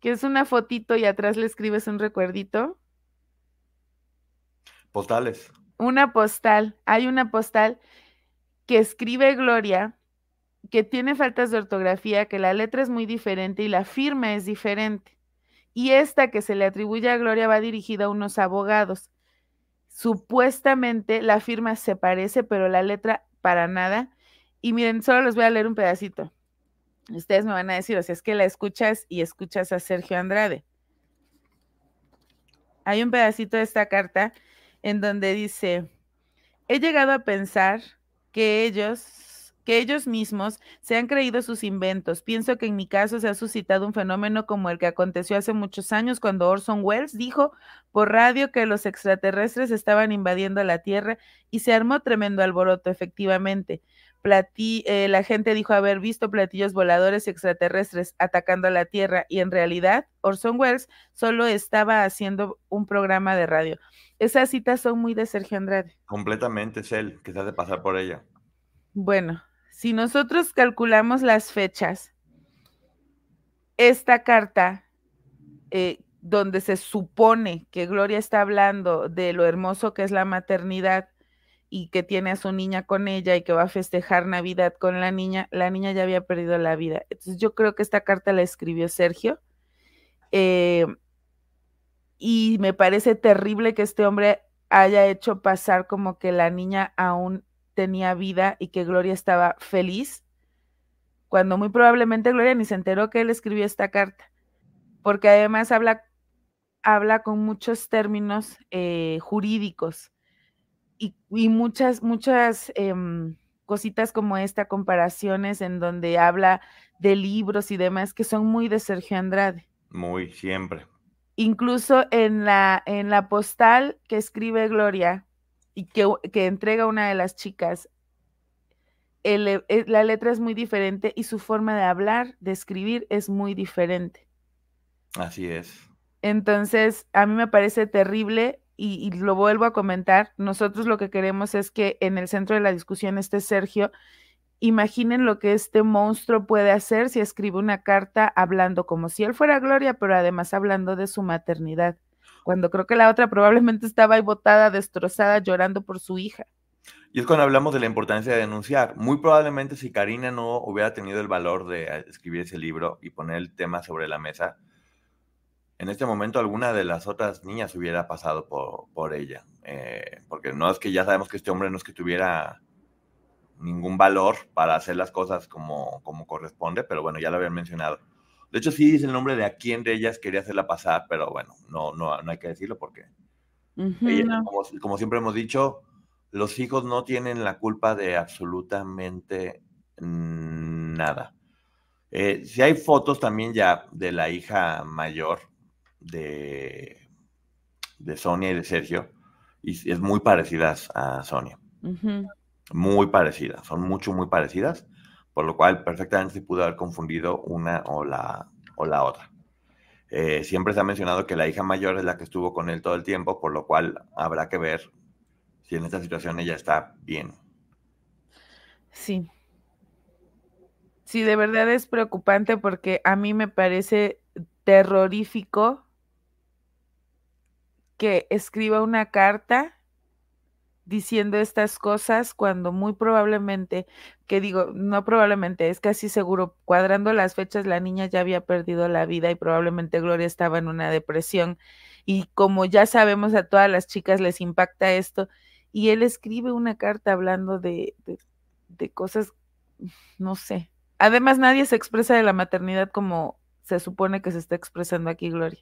Que es una fotito y atrás le escribes un recuerdito. Postales. Una postal, hay una postal que escribe Gloria, que tiene faltas de ortografía, que la letra es muy diferente y la firma es diferente. Y esta que se le atribuye a Gloria va dirigida a unos abogados. Supuestamente la firma se parece, pero la letra para nada. Y miren, solo les voy a leer un pedacito. Ustedes me van a decir, o sea, es que la escuchas y escuchas a Sergio Andrade. Hay un pedacito de esta carta en donde dice, he llegado a pensar que ellos, que ellos mismos se han creído sus inventos. Pienso que en mi caso se ha suscitado un fenómeno como el que aconteció hace muchos años cuando Orson Welles dijo por radio que los extraterrestres estaban invadiendo la Tierra y se armó tremendo alboroto, efectivamente. Platí, eh, la gente dijo haber visto platillos voladores extraterrestres atacando a la Tierra y en realidad Orson Welles solo estaba haciendo un programa de radio. Esas citas son muy de Sergio Andrade. Completamente es él que se hace pasar por ella. Bueno, si nosotros calculamos las fechas, esta carta, eh, donde se supone que Gloria está hablando de lo hermoso que es la maternidad y que tiene a su niña con ella y que va a festejar Navidad con la niña, la niña ya había perdido la vida. Entonces yo creo que esta carta la escribió Sergio. Eh, y me parece terrible que este hombre haya hecho pasar como que la niña aún tenía vida y que Gloria estaba feliz, cuando muy probablemente Gloria ni se enteró que él escribió esta carta, porque además habla, habla con muchos términos eh, jurídicos y, y, muchas, muchas eh, cositas como esta, comparaciones en donde habla de libros y demás que son muy de Sergio Andrade. Muy, siempre. Incluso en la, en la postal que escribe Gloria y que, que entrega una de las chicas, el, el, la letra es muy diferente y su forma de hablar, de escribir es muy diferente. Así es. Entonces, a mí me parece terrible y, y, lo vuelvo a comentar. Nosotros lo que queremos es que en el centro de la discusión esté Sergio. Imaginen lo que este monstruo puede hacer si escribe una carta hablando como si él fuera Gloria, pero además hablando de su maternidad, cuando creo que la otra probablemente estaba ahí botada, destrozada, llorando por su hija. Y es cuando hablamos de la importancia de denunciar. Muy probablemente si Karina no hubiera tenido el valor de escribir ese libro y poner el tema sobre la mesa, en este momento alguna de las otras niñas hubiera pasado por, por ella. Eh, porque no es que ya sabemos que este hombre no es que tuviera ningún valor para hacer las cosas como, como corresponde, pero bueno, ya lo habían mencionado. De hecho, sí dice el nombre de a quién de ellas quería hacerla pasar, pero bueno, no, no, no hay que decirlo porque, Uh -huh, ella, no. como, como siempre hemos dicho, los hijos no tienen la culpa de absolutamente nada. Eh, si hay fotos también ya de la hija mayor de, de Sonia y de Sergio, y es muy parecidas a Sonia. Uh -huh. Muy parecidas, son mucho, muy parecidas, por lo cual perfectamente se pudo haber confundido una o la, o la otra. Eh, siempre se ha mencionado que la hija mayor es la que estuvo con él todo el tiempo, por lo cual habrá que ver si en esta situación ella está bien. Sí. Sí, de verdad es preocupante porque a mí me parece terrorífico que escriba una carta diciendo estas cosas cuando muy probablemente, que digo, no probablemente, es casi seguro, cuadrando las fechas, la niña ya había perdido la vida y probablemente Gloria estaba en una depresión. Y como ya sabemos, a todas las chicas les impacta esto. Y él escribe una carta hablando de, de, cosas, no sé. Además, nadie se expresa de la maternidad como se supone que se está expresando aquí Gloria.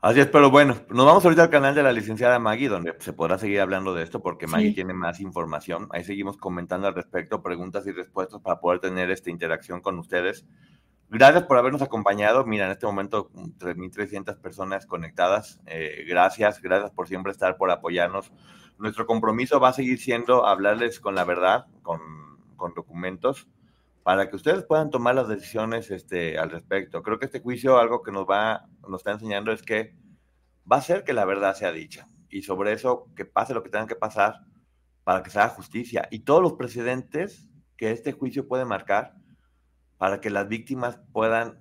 Así es, pero bueno, nos vamos ahorita al canal de la licenciada Maggie, donde se podrá seguir hablando de esto, porque Maggie Sí. tiene más información. Ahí seguimos comentando al respecto, preguntas y respuestas para poder tener esta interacción con ustedes. Gracias por habernos acompañado. Mira, en este momento 3.300 personas conectadas. Eh, gracias, gracias por siempre estar, por apoyarnos. Nuestro compromiso va a seguir siendo hablarles con la verdad, con, con documentos, para que ustedes puedan tomar las decisiones este, al respecto. Creo que este juicio algo que nos va, nos está enseñando es que va a ser que la verdad sea dicha. Y sobre eso, que pase lo que tenga que pasar para que se haga justicia. Y todos los precedentes que este juicio puede marcar para que las víctimas puedan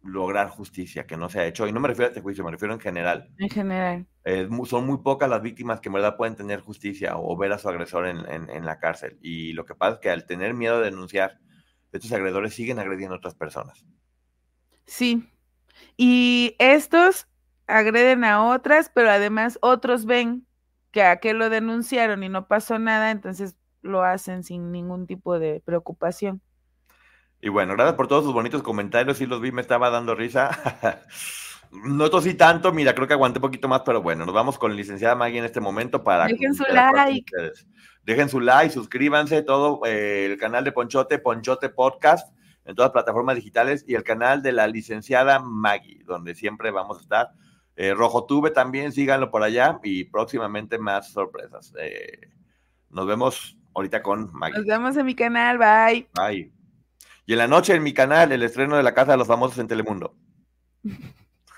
lograr justicia, que no se ha hecho. Y no me refiero a este juicio, me refiero en general. En general. Eh, son muy pocas las víctimas que en verdad pueden tener justicia o ver a su agresor en, en, la cárcel. Y lo que pasa es que al tener miedo de denunciar, estos agredores siguen agrediendo a otras personas. Sí. Y estos agreden a otras, pero además otros ven que a qué lo denunciaron y no pasó nada, entonces lo hacen sin ningún tipo de preocupación. Y bueno, gracias por todos sus bonitos comentarios. Sí los vi, me estaba dando risa. <laughs> no tosí tanto, mira, creo que aguanté un poquito más, pero bueno, nos vamos con la licenciada Maggie en este momento para... Dejen su like. Dejen su like, suscríbanse, todo eh, el canal de Ponchote, Ponchote Podcast, en todas las plataformas digitales y el canal de la licenciada Maggie, donde siempre vamos a estar. Eh, Rojo Tube también, síganlo por allá y próximamente más sorpresas. Eh, nos vemos ahorita con Maggie. Nos vemos en mi canal, bye. Bye. Y en la noche en mi canal, el estreno de La Casa de los Famosos en Telemundo. <laughs>